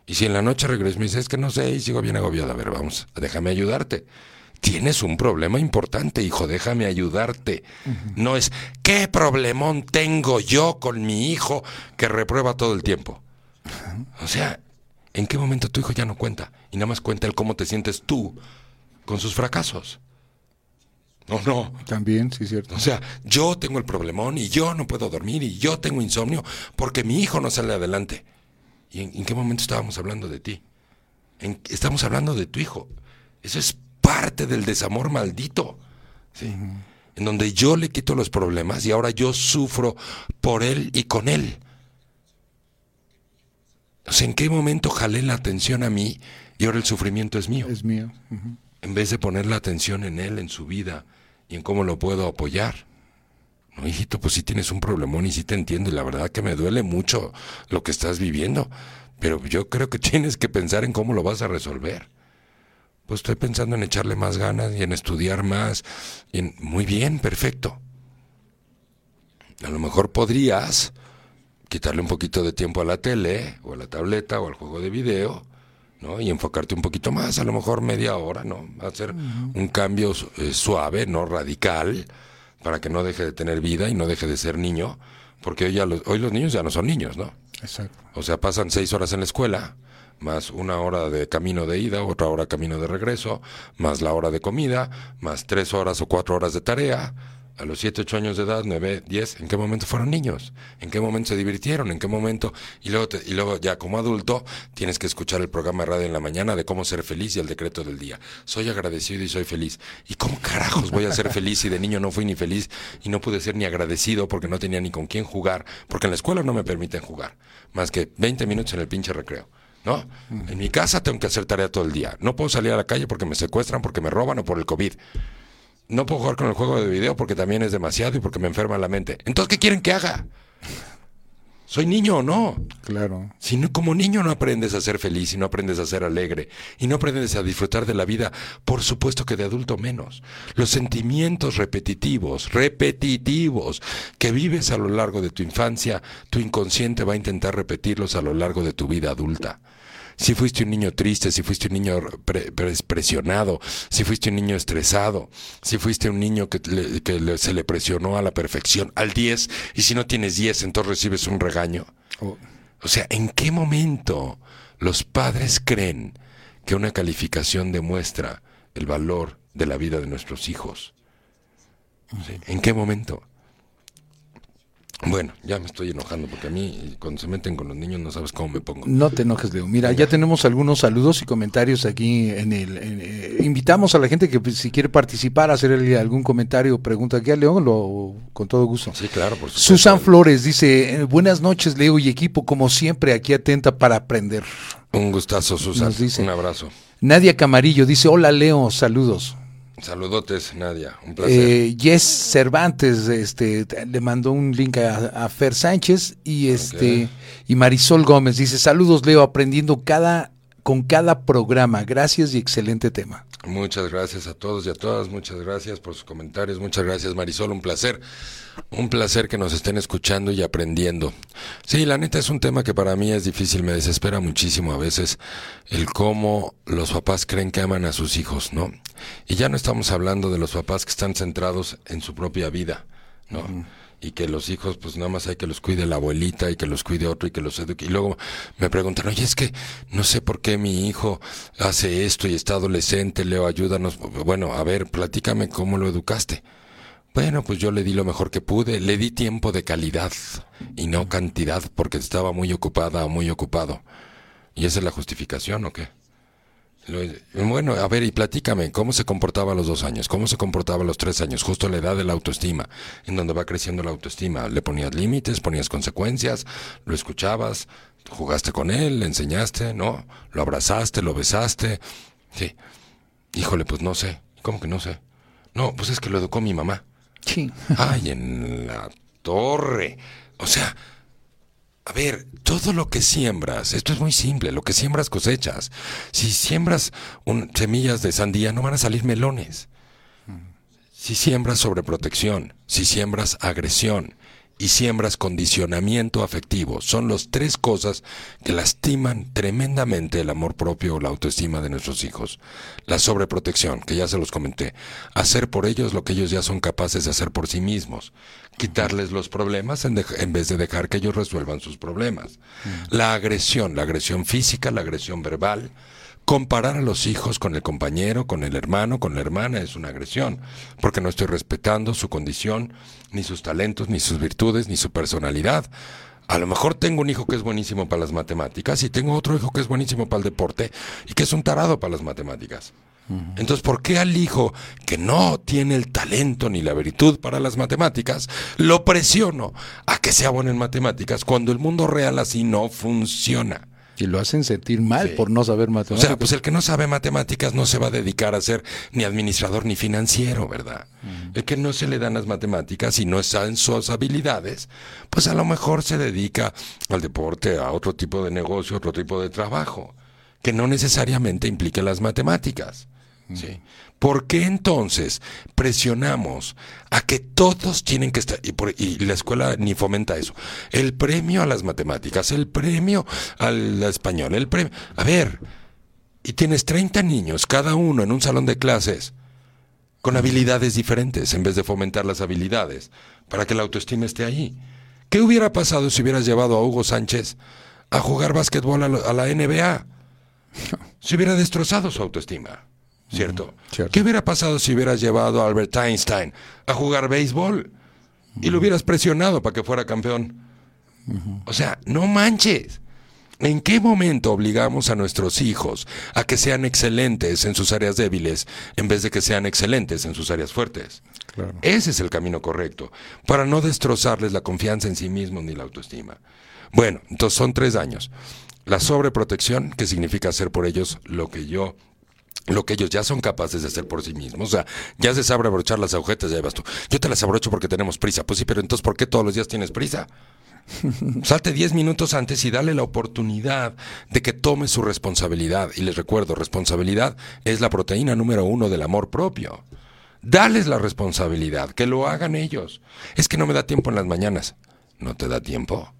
Y si en la noche regreso y me dices, es que no sé, y sigo bien agobiado, a ver, vamos, déjame ayudarte. Tienes un problema importante, hijo, déjame ayudarte. No es, ¿qué problemón tengo yo con mi hijo que reprueba todo el tiempo? O sea, ¿en qué momento tu hijo ya no cuenta? Y nada más cuenta el cómo te sientes tú con sus fracasos. No, no. También, sí, cierto. O sea, yo tengo el problemón y yo no puedo dormir y yo tengo insomnio porque mi hijo no sale adelante. ¿Y en, en qué momento estábamos hablando de ti? En- estamos hablando de tu hijo. Eso es parte del desamor maldito. ¿sí? En donde yo le quito los problemas y ahora yo sufro por él y con él. O sea, ¿en qué momento jalé la atención a mí y ahora el sufrimiento es mío? Es mío. En vez de poner la atención en él, en su vida y en cómo lo puedo apoyar. No, hijito, pues sí tienes un problemón y sí te entiendo y la verdad que me duele mucho lo que estás viviendo, pero yo creo que tienes que pensar en cómo lo vas a resolver. Pues estoy pensando en echarle más ganas y en estudiar más. En... Muy bien, perfecto. A lo mejor podrías quitarle un poquito de tiempo a la tele o a la tableta o al juego de video, ¿no? Y enfocarte un poquito más, a lo mejor media hora, ¿no? Hacer un cambio eh, suave, no radical, para que no deje de tener vida y no deje de ser niño, porque hoy, ya los, hoy los niños ya no son niños, ¿no? Exacto. O sea, pasan seis horas en la escuela, más una hora de camino de ida, otra hora camino de regreso, más la hora de comida, más tres horas o cuatro horas de tarea. A los siete, ocho años de edad, nueve, diez, ¿en qué momento fueron niños? ¿En qué momento se divirtieron? ¿En qué momento? Y luego, te- y luego ya como adulto tienes que escuchar el programa de radio en la mañana de cómo ser feliz y el decreto del día. Soy agradecido y soy feliz. ¿Y cómo carajos voy a ser feliz si de niño no fui ni feliz y no pude ser ni agradecido porque no tenía ni con quién jugar? Porque en la escuela no me permiten jugar, más que 20 minutos en el pinche recreo. ¿No? En mi casa tengo que hacer tarea todo el día. No puedo salir a la calle porque me secuestran, porque me roban o por el COVID. No puedo jugar con el juego de video porque también es demasiado y porque me enferma la mente. Entonces, ¿qué quieren que haga? ¿Soy niño o no? Claro. Si no, como niño no aprendes a ser feliz y no aprendes a ser alegre y no aprendes a disfrutar de la vida, por supuesto que de adulto menos. Los sentimientos repetitivos, repetitivos, que vives a lo largo de tu infancia, tu inconsciente va a intentar repetirlos a lo largo de tu vida adulta. Si fuiste un niño triste, si fuiste un niño pre- pre- presionado, si fuiste un niño estresado, si fuiste un niño que, le- que le- se le presionó a la perfección, al 10, y si no tienes 10, entonces recibes un regaño. Oh, O sea, ¿en qué momento los padres creen que una calificación demuestra el valor de la vida de nuestros hijos? Sí, ¿En qué momento? Bueno, ya me estoy enojando porque a mí cuando se meten con los niños no sabes cómo me pongo. No te enojes, Leo. Mira, ya tenemos algunos saludos y comentarios aquí en el. en, eh, invitamos a la gente que pues, si quiere participar, hacerle algún comentario o pregunta aquí a Leo, lo, con todo gusto. Sí, claro, por supuesto. Susan Flores dice, eh, buenas noches Leo y equipo, como siempre, aquí atenta para aprender. Un gustazo, Susan. Nos dice- Un abrazo. Nadia Camarillo dice, hola Leo, saludos. Saludotes, Nadia. Un placer. Eh, Jess Cervantes este, le mandó un link a, a Fer Sánchez y este y Marisol Gómez dice saludos Leo aprendiendo cada con cada programa gracias y excelente tema Muchas gracias a todos y a todas, muchas gracias por sus comentarios, muchas gracias Marisol, un placer, un placer que nos estén escuchando y aprendiendo. Sí, la neta es un tema que para mí es difícil, me desespera muchísimo a veces el cómo los papás creen que aman a sus hijos, ¿no? Y ya no estamos hablando de los papás que están centrados en su propia vida, ¿no? Y que los hijos pues nada más hay que los cuide la abuelita y que los cuide otro y que los eduque. Y luego me preguntan, oye, es que no sé por qué mi hijo hace esto y está adolescente, Leo, ayúdanos. Bueno, a ver, platícame cómo lo educaste. Bueno, pues yo le di lo mejor que pude, le di tiempo de calidad y no cantidad porque estaba muy ocupada o muy ocupado. ¿Y esa es la justificación o qué? Bueno, a ver, y platícame, ¿cómo se comportaba a los dos años? ¿Cómo se comportaba a los tres años? Justo la edad de la autoestima, en donde va creciendo la autoestima. ¿Le ponías límites, ponías consecuencias, lo escuchabas, jugaste con él, le enseñaste, no? ¿Lo abrazaste, lo besaste? Sí. Híjole, pues no sé. ¿Cómo que no sé? No, pues es que lo educó mi mamá. Sí. Ay, en la torre. O sea, a ver, todo lo que siembras, esto es muy simple, lo que siembras cosechas. Si siembras un- semillas de sandía, no van a salir melones. Si siembras sobreprotección, si siembras agresión y siembras condicionamiento afectivo, son las tres cosas que lastiman tremendamente el amor propio o la autoestima de nuestros hijos. La sobreprotección, que ya se los comenté, hacer por ellos lo que ellos ya son capaces de hacer por sí mismos, quitarles los problemas en, vez de dejar que ellos resuelvan sus problemas. La agresión, la agresión física, la agresión verbal, Comparar a los hijos con el compañero, con el hermano, con la hermana es una agresión, porque no estoy respetando su condición, ni sus talentos, ni sus virtudes, ni su personalidad. A lo mejor tengo un hijo que es buenísimo para las matemáticas y tengo otro hijo que es buenísimo para el deporte y que es un tarado para las matemáticas. Entonces, ¿por qué al hijo que no tiene el talento ni la virtud para las matemáticas, lo presiono a que sea bueno en matemáticas cuando el mundo real así no funciona? Y lo hacen sentir mal Sí. por no saber O matemáticas. sea, pues el que no sabe matemáticas no se va a dedicar a ser ni administrador ni financiero, ¿verdad? El que no se le dan las matemáticas y no está en sus habilidades, pues a lo mejor se dedica al deporte, a otro tipo de negocio, otro tipo de trabajo, que no necesariamente implique las matemáticas. ¿sí? ¿Por qué entonces presionamos a que todos tienen que estar, y, por- y la escuela ni fomenta eso, el premio a las matemáticas, el premio al español, el premio... A ver, y tienes 30 niños, cada uno en un salón de clases, con habilidades diferentes, en vez de fomentar las habilidades, para que la autoestima esté ahí. ¿Qué hubiera pasado si hubieras llevado a Hugo Sánchez a jugar básquetbol a la NBA? Se hubiera destrozado su autoestima, ¿cierto? cierto. ¿Qué hubiera pasado si hubieras llevado a Albert Einstein a jugar béisbol y lo hubieras presionado para que fuera campeón? O sea, no manches. ¿En qué momento obligamos a nuestros hijos a que sean excelentes en sus áreas débiles en vez de que sean excelentes en sus áreas fuertes? Claro. Ese es el camino correcto, para no destrozarles la confianza en sí mismos ni la autoestima. Bueno, entonces son tres años. La sobreprotección, que significa hacer por ellos lo que yo lo que ellos ya son capaces de hacer por sí mismos. O sea, ya se sabe abrochar las agujetas, ya vas tú. Yo te las abrocho porque tenemos prisa. Pues sí, pero entonces, ¿por qué todos los días tienes prisa? Salte 10 minutos antes y dale la oportunidad de que tome su responsabilidad. Y les recuerdo, responsabilidad es la proteína número uno del amor propio. Dales la responsabilidad, que lo hagan ellos. Es que no me da tiempo en las mañanas. ¿No te da tiempo?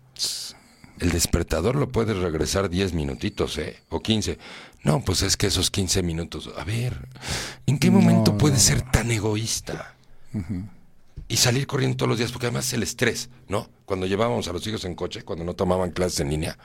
El despertador lo puedes regresar 10 minutitos, ¿eh? O 15. No, pues es que esos 15 minutos. A ver, ¿en qué momento puedes ser tan egoísta? Y salir corriendo todos los días, porque además el estrés, ¿no? Cuando llevábamos a los hijos en coche, cuando no tomaban clases en línea,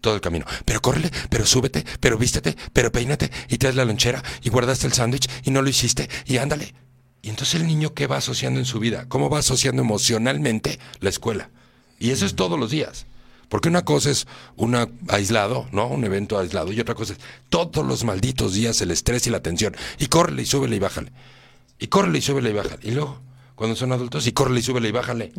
todo el camino. Pero córrele, pero súbete, pero vístete, pero peínate, y traes la lonchera, y guardaste el sándwich, y no lo hiciste, y ándale. Y entonces el niño, ¿qué va asociando en su vida? ¿Cómo va asociando emocionalmente la escuela? Y eso es todos los días. Porque una cosa es un aislado, ¿no? Un evento aislado, y otra cosa es todos los malditos días el estrés y la tensión. Y córrele y súbele y bájale. Y córrele y súbele y bájale. Y luego, cuando son adultos, y córrele y súbele y bájale.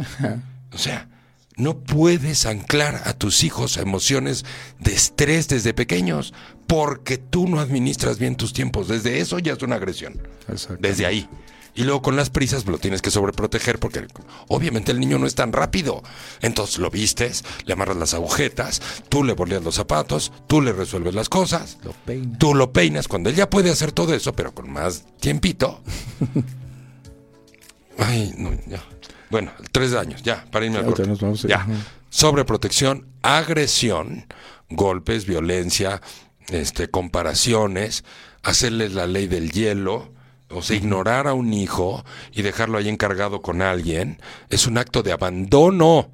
O sea, no puedes anclar a tus hijos a emociones de estrés desde pequeños porque tú no administras bien tus tiempos. Desde eso ya es una agresión. Exacto. Desde ahí. Y luego con las prisas lo tienes que sobreproteger porque obviamente el niño no es tan rápido. Entonces lo vistes, le amarras las agujetas, tú le boleas los zapatos, tú le resuelves las cosas, Lo tú lo peinas cuando él ya puede hacer todo eso, pero con más tiempito. Ay, no, ya. Bueno, tres años, ya, para irme al corte. ya nos vamos a ir. Ya. Sobreprotección, agresión, golpes, violencia, este, comparaciones, hacerles la ley del hielo, o sea, ignorar a un hijo y dejarlo ahí encargado con alguien, es un acto de abandono.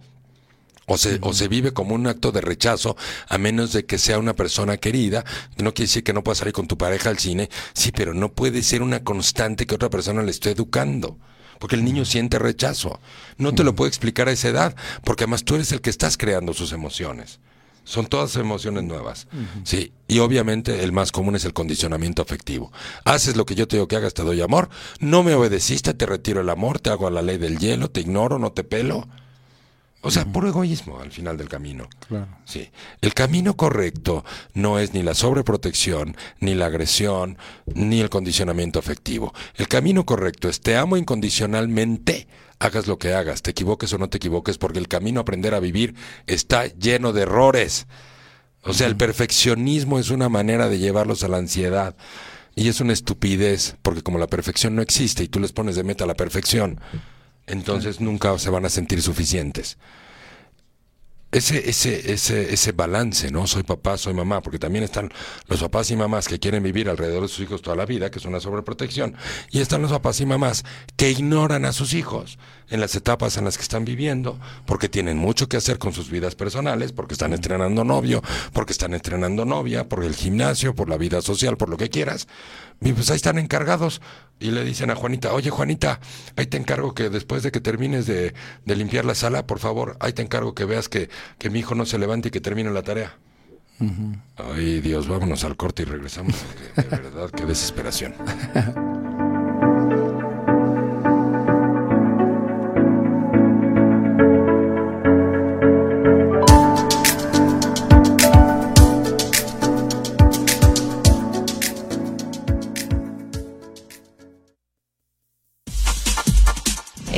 O se, o se vive como un acto de rechazo, a menos de que sea una persona querida. que No quiere decir que no puedas salir con tu pareja al cine, sí, pero no puede ser una constante que otra persona le esté educando. Porque el niño siente rechazo. No te lo puedo explicar a esa edad, porque además tú eres el que estás creando sus emociones. Son todas emociones nuevas. Sí, y obviamente el más común es el condicionamiento afectivo. Haces lo que yo te digo que hagas, te doy amor. No me obedeciste, te retiro el amor, te hago a la ley del hielo, te ignoro, no te pelo. O sea, puro egoísmo al final del camino. Sí. El camino correcto no es ni la sobreprotección, ni la agresión, ni el condicionamiento afectivo. El camino correcto es te amo incondicionalmente, hagas lo que hagas, te equivoques o no te equivoques, porque el camino a aprender a vivir está lleno de errores. O sea, el perfeccionismo es una manera de llevarlos a la ansiedad. Y es una estupidez, porque como la perfección no existe y tú les pones de meta la perfección, entonces nunca se van a sentir suficientes. Ese, ese, ese, ese balance, ¿no? Soy papá, soy mamá, porque también están los papás y mamás que quieren vivir alrededor de sus hijos toda la vida, que es una sobreprotección, y están los papás y mamás que ignoran a sus hijos en las etapas en las que están viviendo, porque tienen mucho que hacer con sus vidas personales, porque están estrenando novio, porque están estrenando novia, por el gimnasio, por la vida social, por lo que quieras, y pues ahí están encargados y le dicen a Juanita, oye Juanita, ahí te encargo que después de que termines de, limpiar la sala, por favor, ahí te encargo que veas que, que mi hijo no se levante y que termine la tarea. Ay Dios, vámonos al corte y regresamos, de verdad, qué desesperación.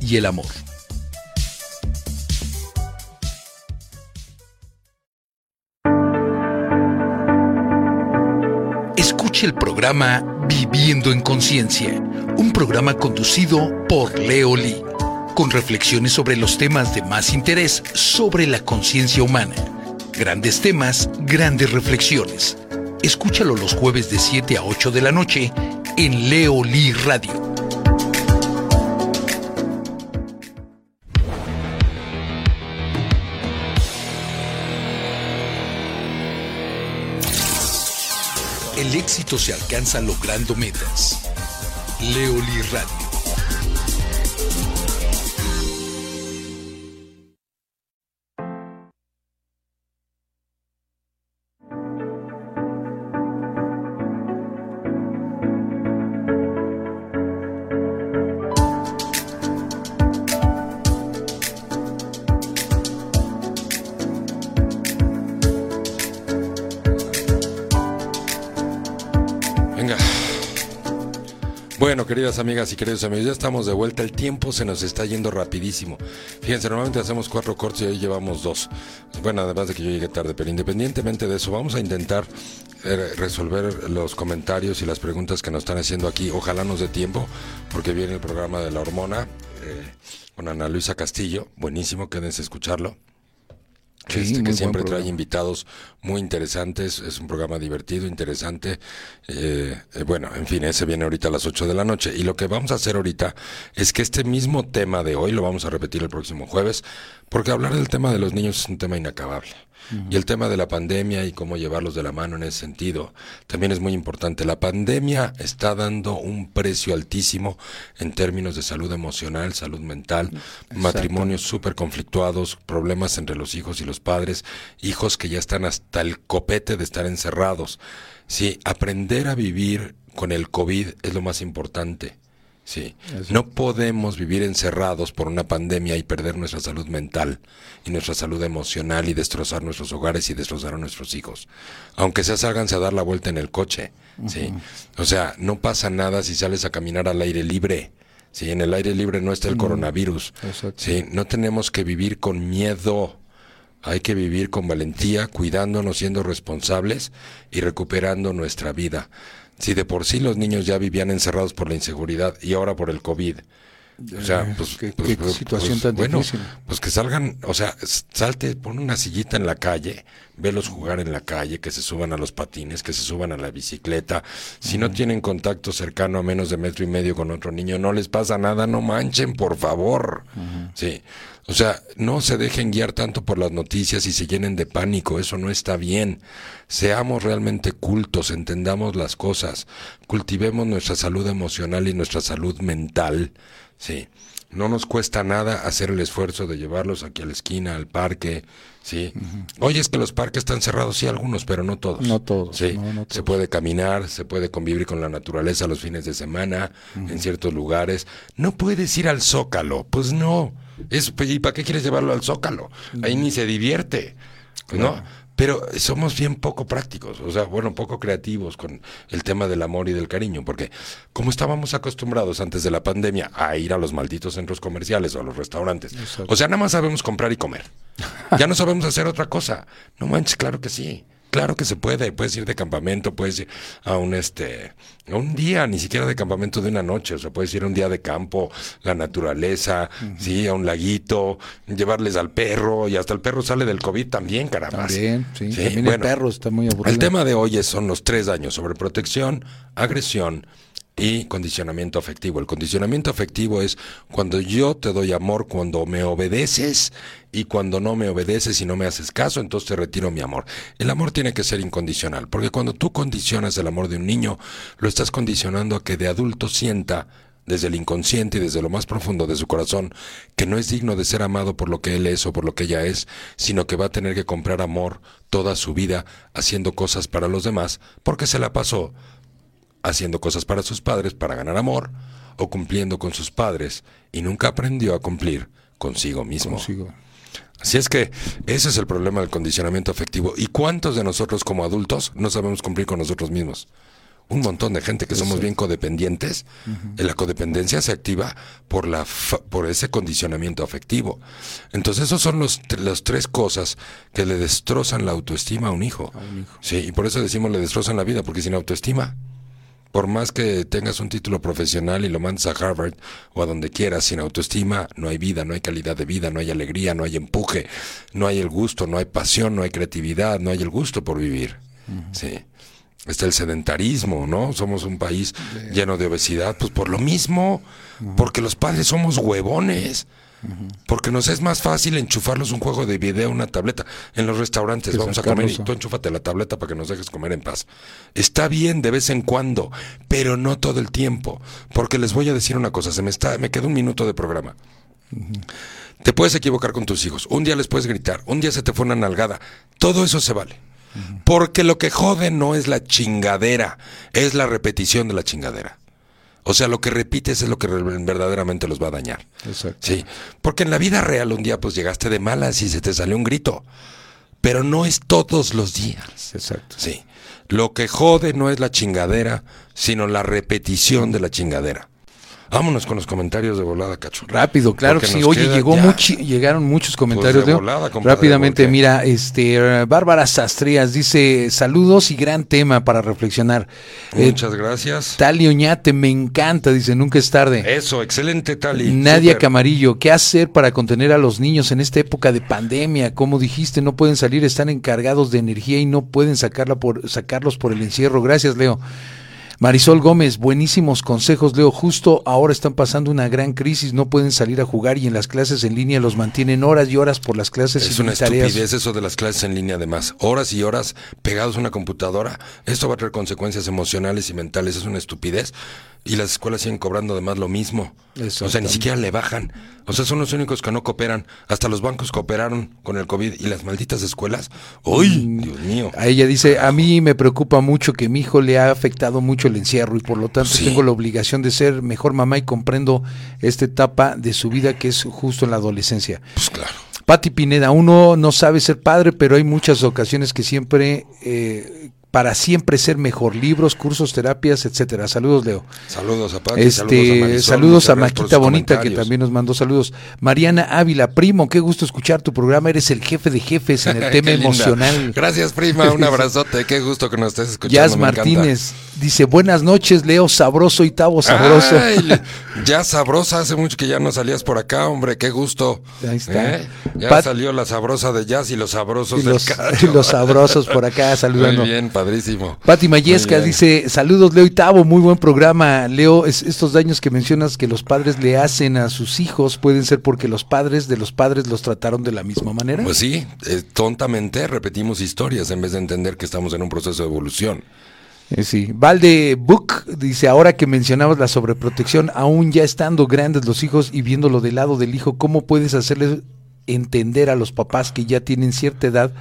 y el amor. Escuche el programa Viviendo en Conciencia, un programa conducido por Leo Lee, con reflexiones sobre los temas de más interés sobre la conciencia humana. Grandes temas, grandes reflexiones. Escúchalo los jueves de 7 a 8 de la noche en Leo Lee Radio. El éxito se alcanza logrando metas. Leoli Radio. Amigas y queridos amigos, ya estamos de vuelta. El tiempo se nos está yendo rapidísimo. Fíjense, normalmente hacemos cuatro cortes y hoy llevamos dos. Bueno, además de que yo llegué tarde, pero independientemente de eso, vamos a intentar eh, resolver los comentarios y las preguntas que nos están haciendo aquí. Ojalá nos dé tiempo, porque viene el programa de la hormona eh, con Ana Luisa Castillo. Buenísimo, quédense a escucharlo. Este, que siempre trae invitados muy interesantes, es un programa divertido, interesante. Eh, eh, bueno, en fin, ese viene ahorita a las 8 de la noche. Y lo que vamos a hacer ahorita es que este mismo tema de hoy lo vamos a repetir el próximo jueves, porque hablar del tema de los niños es un tema inacabable. Y el tema de la pandemia y cómo llevarlos de la mano en ese sentido también es muy importante. La pandemia está dando un precio altísimo en términos de salud emocional, salud mental, matrimonios súper conflictuados, problemas entre los hijos y los padres, hijos que ya están hasta el copete de estar encerrados. Sí, aprender a vivir con el COVID es lo más importante. Sí, no podemos vivir encerrados por una pandemia y perder nuestra salud mental y nuestra salud emocional y destrozar nuestros hogares y destrozar a nuestros hijos. Aunque se salgan a dar la vuelta en el coche, sí. O sea, no pasa nada si sales a caminar al aire libre. Sí, en el aire libre no está el coronavirus. Sí, no tenemos que vivir con miedo Hay que vivir con valentía, cuidándonos, siendo responsables y recuperando nuestra vida. Si de por sí los niños ya vivían encerrados por la inseguridad y ahora por el COVID, o sea, pues, qué, pues, qué pues, situación pues, tan bueno, difícil. pues que salgan, o sea, salte, pon una sillita en la calle, velos jugar en la calle, que se suban a los patines, que se suban a la bicicleta. Si no tienen contacto cercano a menos de metro y medio con otro niño, no les pasa nada, no manchen, por favor. Sí. O sea, no se dejen guiar tanto por las noticias y se llenen de pánico, eso no está bien. Seamos realmente cultos, entendamos las cosas, cultivemos nuestra salud emocional y nuestra salud mental. Sí. No nos cuesta nada hacer el esfuerzo de llevarlos aquí a la esquina, al parque, sí. Oye, es que los parques están cerrados, sí, algunos, pero no todos. No todos, Sí. no, no Se puede caminar, se puede convivir con la naturaleza los fines de semana, en ciertos lugares. No puedes ir al Zócalo, pues no. Es, pues, ¿Y para qué quieres llevarlo al Zócalo? Ahí ni se divierte, ¿no? Pero somos bien poco prácticos, o sea, bueno, poco creativos con el tema del amor y del cariño, porque como estábamos acostumbrados antes de la pandemia a ir a los malditos centros comerciales o a los restaurantes, o sea, nada más sabemos comprar y comer. Ya no sabemos hacer otra cosa. No manches, claro que sí. Claro que se puede, puedes ir de campamento, puedes ir a un este a un día, ni siquiera de campamento de una noche, o sea, puedes ir a un día de campo, la naturaleza, sí, a un laguito, llevarles al perro y hasta el perro sale del COVID también, caramba. También, sí. Sí, También bueno. el perro está muy aburrido. El tema de hoy es- son los tres años sobre protección, agresión y condicionamiento afectivo. El condicionamiento afectivo es cuando yo te doy amor, cuando me obedeces y cuando no me obedeces y no me haces caso, entonces te retiro mi amor. El amor tiene que ser incondicional, porque cuando tú condicionas el amor de un niño, lo estás condicionando a que de adulto sienta desde el inconsciente y desde lo más profundo de su corazón, que no es digno de ser amado por lo que él es o por lo que ella es, sino que va a tener que comprar amor toda su vida haciendo cosas para los demás, porque se la pasó haciendo cosas para sus padres para ganar amor, o cumpliendo con sus padres, y nunca aprendió a cumplir consigo mismo. Consigo. Así es que ese es el problema del condicionamiento afectivo. ¿Y cuántos de nosotros como adultos no sabemos cumplir con nosotros mismos? Un montón de gente que somos bien codependientes. La codependencia se activa por, la fa- por ese condicionamiento afectivo. Entonces, esos son los, las tres cosas que le destrozan la autoestima a un hijo. Sí, y por eso decimos le destrozan la vida, porque sin autoestima, por más que tengas un título profesional y lo mandes a Harvard o a donde quieras, sin autoestima no hay vida, no hay calidad de vida, no hay alegría, no hay empuje, no hay el gusto, no hay pasión, no hay creatividad, no hay el gusto por vivir. Sí. Está el sedentarismo, ¿no? Somos un país lleno de obesidad, pues por lo mismo, porque los padres somos huevones. Porque nos es más fácil enchufarlos un juego de video, una tableta. En los restaurantes Que vamos a comer y tú enchúfate la tableta para que nos dejes comer en paz. Está bien de vez en cuando, pero no todo el tiempo. Porque les voy a decir una cosa, se me está, me queda un minuto de programa. Te puedes equivocar con tus hijos, un día les puedes gritar, un día se te fue una nalgada, todo eso se vale. Porque lo que jode no es la chingadera, es la repetición de la chingadera. O sea, lo que repites es lo que verdaderamente los va a dañar. Exacto. Sí, porque en la vida real un día pues llegaste de malas y se te salió un grito, pero no es todos los días. Exacto. Sí, lo que jode no es la chingadera, sino la repetición de la chingadera. Vámonos con los comentarios de volada, cacho. Rápido, claro que sí. Oye, llegó ya. muchi- llegaron muchos comentarios, de Leo. volada, compadre, Rápidamente, porque- mira, este Bárbara Sastrías dice saludos y gran tema para reflexionar. Eh, Muchas gracias. Tali Oñate, me encanta, dice, nunca es tarde. Eso, excelente, Tali. Nadia. Camarillo, ¿qué hacer para contener a los niños en esta época de pandemia? Como dijiste, no pueden salir, están encargados de energía y no pueden sacarla por, sacarlos por el encierro. Gracias, Leo. Marisol Gómez, buenísimos consejos, Leo. Justo ahora están pasando una gran crisis, no pueden salir a jugar y en las clases en línea los mantienen horas y horas por las clases Es y una tareas. estupidez eso de las clases en línea, además. Horas y horas pegados a una computadora. Esto va a traer consecuencias emocionales y mentales. Es una estupidez. Y las escuelas siguen cobrando además lo mismo. O sea, ni siquiera le bajan. O sea, son los únicos que no cooperan. Hasta los bancos cooperaron con el COVID. Y las malditas escuelas. ¡Uy! Dios mío. A ella dice, a mí me preocupa mucho que mi hijo le ha afectado mucho el encierro y por lo tanto Sí. tengo la obligación de ser mejor mamá y comprendo esta etapa de su vida que es justo en la adolescencia. Pues claro. Pati Pineda, uno no sabe ser padre, pero hay muchas ocasiones que siempre, eh, para siempre ser mejor. Libros, cursos, terapias, etcétera. Saludos, Leo. Saludos a Pati, este, saludos a, Maquita Bonita, que también nos mandó saludos. Mariana Ávila, primo, qué gusto escuchar tu programa. Eres el jefe de jefes en el tema emocional. Gracias, prima. Un abrazote. qué gusto que nos estés escuchando. Jazz Martínez dice: Buenas noches, Leo Sabroso y Tavo Sabroso. ya sabrosa, hace mucho que ya no salías por acá, hombre. Qué gusto. Ahí está. ¿Eh? Ya salió la sabrosa de Jazz y los sabrosos y los, y los sabrosos por acá saludando. Muy bien, padrísimo. Pati Mayesca dice, saludos Leo y Tavo, muy buen programa. Leo, estos daños que mencionas que los padres le hacen a sus hijos pueden ser porque los padres de los padres los trataron de la misma manera. Pues sí, eh, tontamente repetimos historias en vez de entender que estamos en un proceso de evolución. Eh, sí, Valde Book dice, ahora que mencionabas la sobreprotección, aún ya estando grandes los hijos y viéndolo del lado del hijo, ¿cómo puedes hacerles entender a los papás que ya tienen cierta edad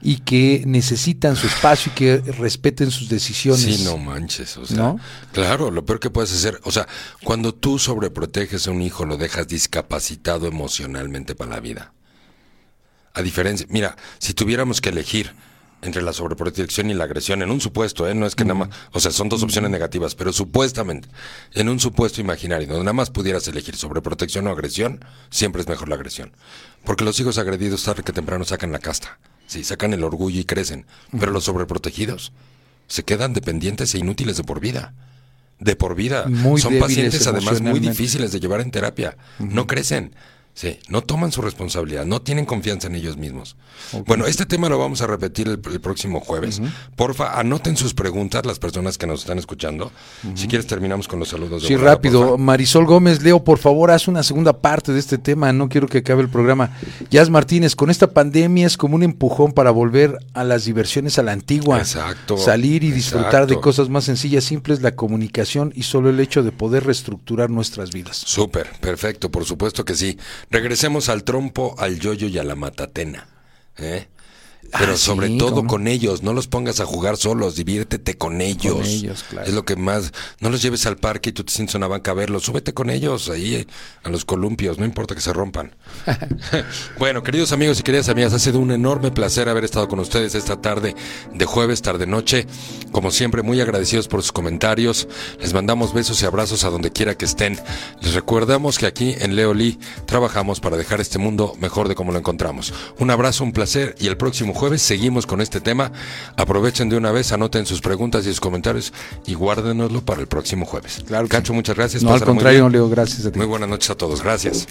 y que necesitan su espacio y que respeten sus decisiones. Sí, no manches, o sea, claro, lo peor que puedes hacer, o sea, cuando tú sobreproteges a un hijo lo dejas discapacitado emocionalmente para la vida. A diferencia, mira, si tuviéramos que elegir entre la sobreprotección y la agresión, en un supuesto, ¿eh? no es que nada más, o sea, son dos opciones negativas, pero supuestamente, en un supuesto imaginario, donde nada más pudieras elegir sobreprotección o agresión, siempre es mejor la agresión. Porque los hijos agredidos tarde que temprano sacan la casta. Sí, sacan el orgullo y crecen. Pero los sobreprotegidos se quedan dependientes e inútiles de por vida. De por vida. Son pacientes además muy difíciles de llevar en terapia. No crecen. Sí, no toman su responsabilidad, no tienen confianza en ellos mismos. Bueno, este tema lo vamos a repetir el, próximo jueves. Porfa, anoten sus preguntas las personas que nos están escuchando. Si quieres terminamos con los saludos. De sí, rápido. Marisol Gómez, Leo, por favor, haz una segunda parte de este tema. No quiero que acabe el programa. Jazz Martínez, con esta pandemia es como un empujón para volver a las diversiones a la antigua. Exacto. Salir y disfrutar de cosas más sencillas, simples, la comunicación y solo el hecho de poder reestructurar nuestras vidas. Súper, perfecto, por supuesto que sí. Regresemos al trompo, al yoyo y a la matatena. ¿eh? Pero ah, sobre todo con ellos, no los pongas a jugar solos, diviértete con ellos. Con ellos claro. Es lo que más. No los lleves al parque y tú te sientes una banca a verlos, súbete con ellos ahí a los columpios, no importa que se rompan. bueno, queridos amigos y queridas amigas, ha sido un enorme placer haber estado con ustedes esta tarde de jueves, tarde noche. Como siempre, muy agradecidos por sus comentarios. Les mandamos besos y abrazos a donde quiera que estén. Les recordamos que aquí en Leoli trabajamos para dejar este mundo mejor de como lo encontramos. Un abrazo, un placer y el próximo jueves seguimos con este tema. Aprovechen de una vez, anoten sus preguntas y sus comentarios y guárdenoslo para el próximo jueves. Claro. Cacho, muchas gracias. No, al contrario, Leo, gracias a ti. Muy buenas noches a todos. Gracias.